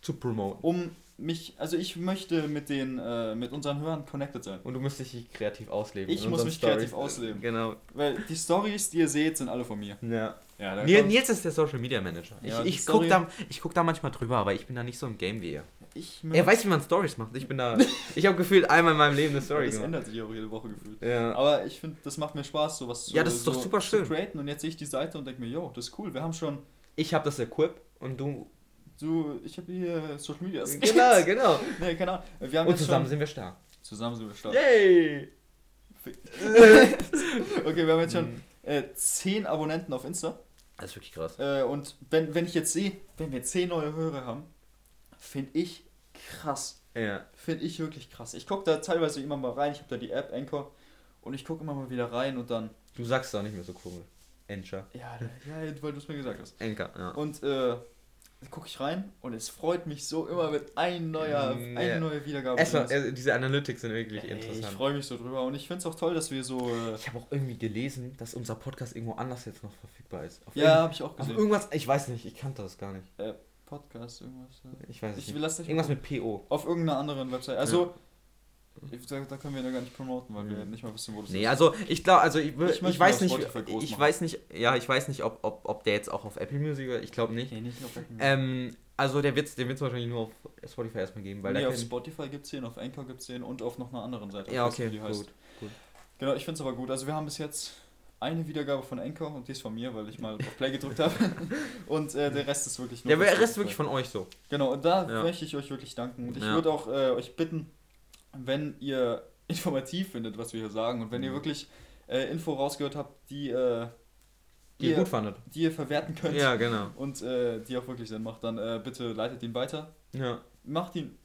Zu promoten. um mich, also ich möchte mit den, äh, mit unseren Hörern connected sein. Und du musst dich kreativ ausleben. Ich muss mich Stories. kreativ ausleben. Genau. Weil die Stories, die ihr seht, sind alle von mir. Ja. Ja, Nils, ist der Social Media Manager. Ja, ich die ich guck, Story- da, ich guck da manchmal drüber, aber ich bin da nicht so im Game wie er. Ich Er weiß, wie man Stories macht. Ich bin da. ich habe gefühlt einmal in meinem Leben eine Story Das gemacht. ändert sich auch jede Woche gefühlt. Ja. Aber ich finde, das macht mir Spaß, sowas zu, Ja, das ist doch so super schön. zu createn. Und jetzt sehe ich die Seite und denke mir, yo, das ist cool. Wir haben schon, Ich habe das Equip und du. so, ich habe hier Social Media. genau, genau. Nee, keine Ahnung. Wir haben Und zusammen schon, sind wir stark. zusammen sind wir stark. Yay! Okay, wir haben jetzt schon äh, 10 Abonnenten auf Insta. Das ist wirklich krass. Äh, und wenn, wenn ich jetzt sehe, wenn wir 10 neue Hörer haben, finde ich krass. Ja. Finde ich wirklich krass. Ich gucke da teilweise immer mal rein. Ich habe da die App Anchor und ich gucke immer mal wieder rein und dann. Du sagst auch nicht mehr so cool. Encher. Ja, ja weil du es mir gesagt hast. Enker, ja. Und äh, gucke ich rein und es freut mich so immer, wenn ein neuer, Mm, eine ja. neue Wiedergabe Erstmal, äh, diese Analytics sind wirklich Ey, ich interessant. freue mich so drüber und ich finde es auch toll, dass wir so. Äh, Ich habe auch irgendwie gelesen, dass unser Podcast irgendwo anders jetzt noch verfügbar ist. Auf ja, habe ich auch Auf gesehen. irgendwas, ich weiß nicht, ich kannte das gar nicht. Podcast, irgendwas. Ich weiß es Ich nicht. das nicht. Irgendwas mit PO. Auf irgendeiner anderen Website. Also, ich, da, da können wir ja gar nicht promoten, weil wir nicht mal wissen, wo das Nee, ist. also ich glaube, also ich, Ich ich, weiß nicht, ich weiß nicht, ja, ich weiß nicht, ob, ob, ob der jetzt auch auf Apple Music, ist. ich glaube nicht. Nee, nicht auf Apple. Ähm, also der wird den wird's wahrscheinlich nur auf Spotify erstmal geben, weil nee, auf Spotify gibt es den, auf Anchor gibt es den und auf noch einer anderen Seite. Ja, okay, gut. gut. Genau, ich finde es aber gut. Also wir haben bis jetzt eine Wiedergabe von Anchor und die ist von mir, weil ich mal auf Play gedrückt habe. und äh, der Rest ist wirklich nur Der von Rest Spotify. wirklich von euch so. Genau, und da Ja. möchte ich euch wirklich danken. Und ich Ja. würde auch äh, euch bitten, wenn ihr informativ findet, was wir hier sagen und wenn ihr Mhm. wirklich äh, Info rausgehört habt, die, äh, Die ihr gut fandet. die ihr verwerten könnt Ja, genau. und äh, die auch wirklich Sinn macht, dann äh, bitte leitet ihn weiter. Ja. Macht ihn.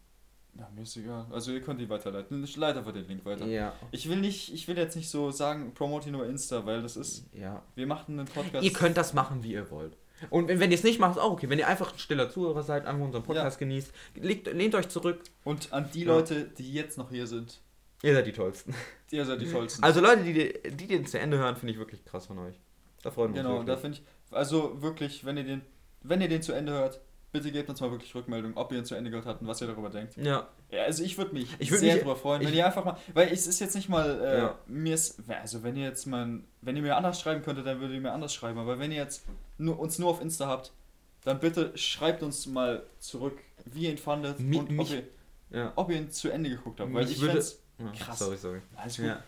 Ja, mir ist egal. Also ihr könnt ihn weiterleiten. Ich leite einfach den Link weiter. Ja. Ich will nicht, ich will jetzt nicht so sagen, promote ihn über Insta, weil das ist. Ja. Wir machen einen Podcast. Ihr könnt das machen, wie ihr wollt. Und wenn, wenn ihr es nicht macht, ist auch okay. Wenn ihr einfach ein stiller Zuhörer seid, einfach unseren Podcast genießt, legt, lehnt euch zurück. Und an die Ja. Leute, die jetzt noch hier sind, Ihr seid die Tollsten. ihr seid die tollsten. Also Leute, die, die den zu Ende hören, finde ich wirklich krass von euch. Da freuen wir Genau, uns da wirklich. finde ich, also wirklich, wenn ihr den, wenn ihr den zu Ende hört, bitte gebt uns mal wirklich Rückmeldung, ob ihr ihn zu Ende gehört habt und was ihr darüber denkt. Ja, Ja, also ich würde mich Ich würd sehr mich- darüber freuen, wenn ihr einfach mal, weil es ist jetzt nicht mal, äh, Ja. mir ist, also wenn ihr jetzt mal, wenn ihr mir anders schreiben könntet, dann würdet ihr mir anders schreiben, aber wenn ihr jetzt nur, uns nur auf Insta habt, dann bitte schreibt uns mal zurück, wie ihr ihn fandet Mi- und ob mich- ihr, ja. ob ihr ihn zu Ende geguckt habt, weil Mich ich würde- ja Krass. Sorry, sorry. alles gut. Ja.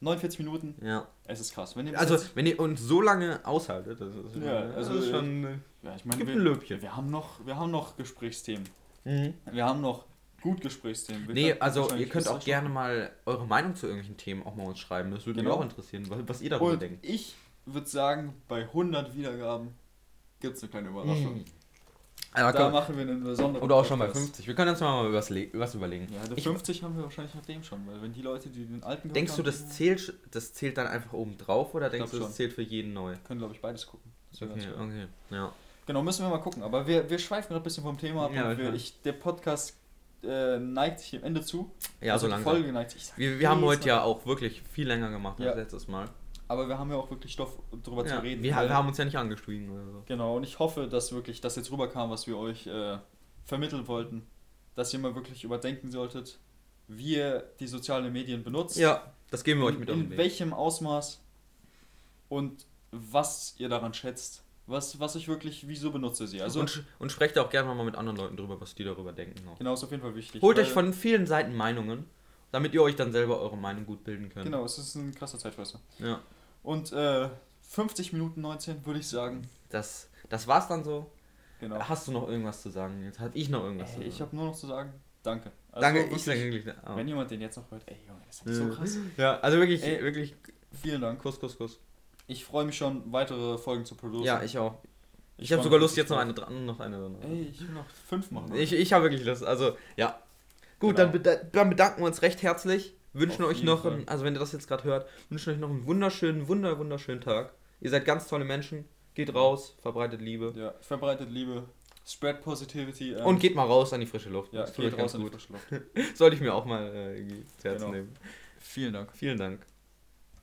49 Minuten, Ja. es ist krass. Wenn Also, jetzt- wenn ihr uns so lange aushaltet, das ist, Ja, das also, ist schon. Ja, ich meine, gibt wir, ein Löbchen. wir haben noch, wir haben noch Gesprächsthemen. Mhm. Wir haben noch gut Gesprächsthemen. Wir Nee, also ihr könnt auch gerne mal eure Meinung zu irgendwelchen Themen auch mal uns schreiben. Das würde Genau. mich auch interessieren, was, was ihr darüber Und denkt. ich würde sagen, bei 100 Wiedergaben gibt es eine kleine Überraschung. Mhm. Da komm. machen wir einen besonderen Oder auch schon bei Podcast. 50. Wir können uns mal was, was überlegen. Ja, Ich- 50 haben wir wahrscheinlich nach dem schon, weil wenn die Leute, die den alten Denkst du, haben, das zählt, das zählt dann einfach oben drauf oder denkst du, das schon. zählt für jeden neu? können, glaube ich, beides gucken. Das Okay, okay, ja. Genau, müssen wir mal gucken. Aber wir, wir schweifen gerade ein bisschen vom Thema ab. Ja, und wir, ich, der Podcast äh, neigt sich dem Ende zu. Ja, Also so die langsam. Folge neigt sich. Wir, wir haben jedes heute ja auch wirklich viel länger gemacht Ja. als letztes Mal. Aber wir haben ja auch wirklich Stoff drüber Ja, zu reden. wir, wir haben uns ja nicht angeschwiegen oder so. Genau, und ich hoffe, dass wirklich das jetzt rüberkam, was wir euch äh, vermitteln wollten. Dass ihr mal wirklich überdenken solltet, wie ihr die sozialen Medien benutzt. Ja, das geben wir euch in, mit auf den in Weg. welchem Ausmaß und was ihr daran schätzt. Was, was ich wirklich, wieso benutze sie. Also, und, und sprecht auch gerne mal mit anderen Leuten drüber, was die darüber denken. Auch. genau, ist auf jeden Fall wichtig. Holt euch von vielen Seiten Meinungen, damit ihr euch dann selber eure Meinung gut bilden könnt. Genau, es ist ein krasser Zeitfresser. Ja, Und äh, 50 Minuten 19 würde ich sagen. das, das war's dann so. Genau. Hast du noch irgendwas zu sagen? Jetzt hatte ich noch irgendwas Ey, zu ich sagen. habe nur noch zu sagen, danke. Also Danke, wirklich, ich sage wirklich. ah. Wenn jemand den jetzt noch hört, ey Junge, das ist so krass. Ja, also wirklich, Ey. wirklich. Vielen Dank. Kuss, Kuss, Kuss. Ich freue mich schon, weitere Folgen zu produzieren. Ja, ich auch. Ich, freu habe sogar Lust, jetzt noch eine dran, noch eine dran. Ey, ich will noch fünf machen. Ich, ich habe wirklich Lust. Also, ja. Gut, Genau. dann, dann bedanken wir uns recht herzlich. Wünschen Auf euch noch, einen, also wenn ihr das jetzt gerade hört, wünschen euch noch einen wunderschönen, wunder, wunderschönen Tag. Ihr seid ganz tolle Menschen. Geht raus, verbreitet Liebe. ja, verbreitet Liebe, spread positivity. ähm, Und geht mal raus an die frische Luft. ja, Das geht raus in die frische Luft. Sollte ich mir auch mal äh, irgendwie zu Herzen Genau. nehmen. Vielen Dank. Vielen Dank.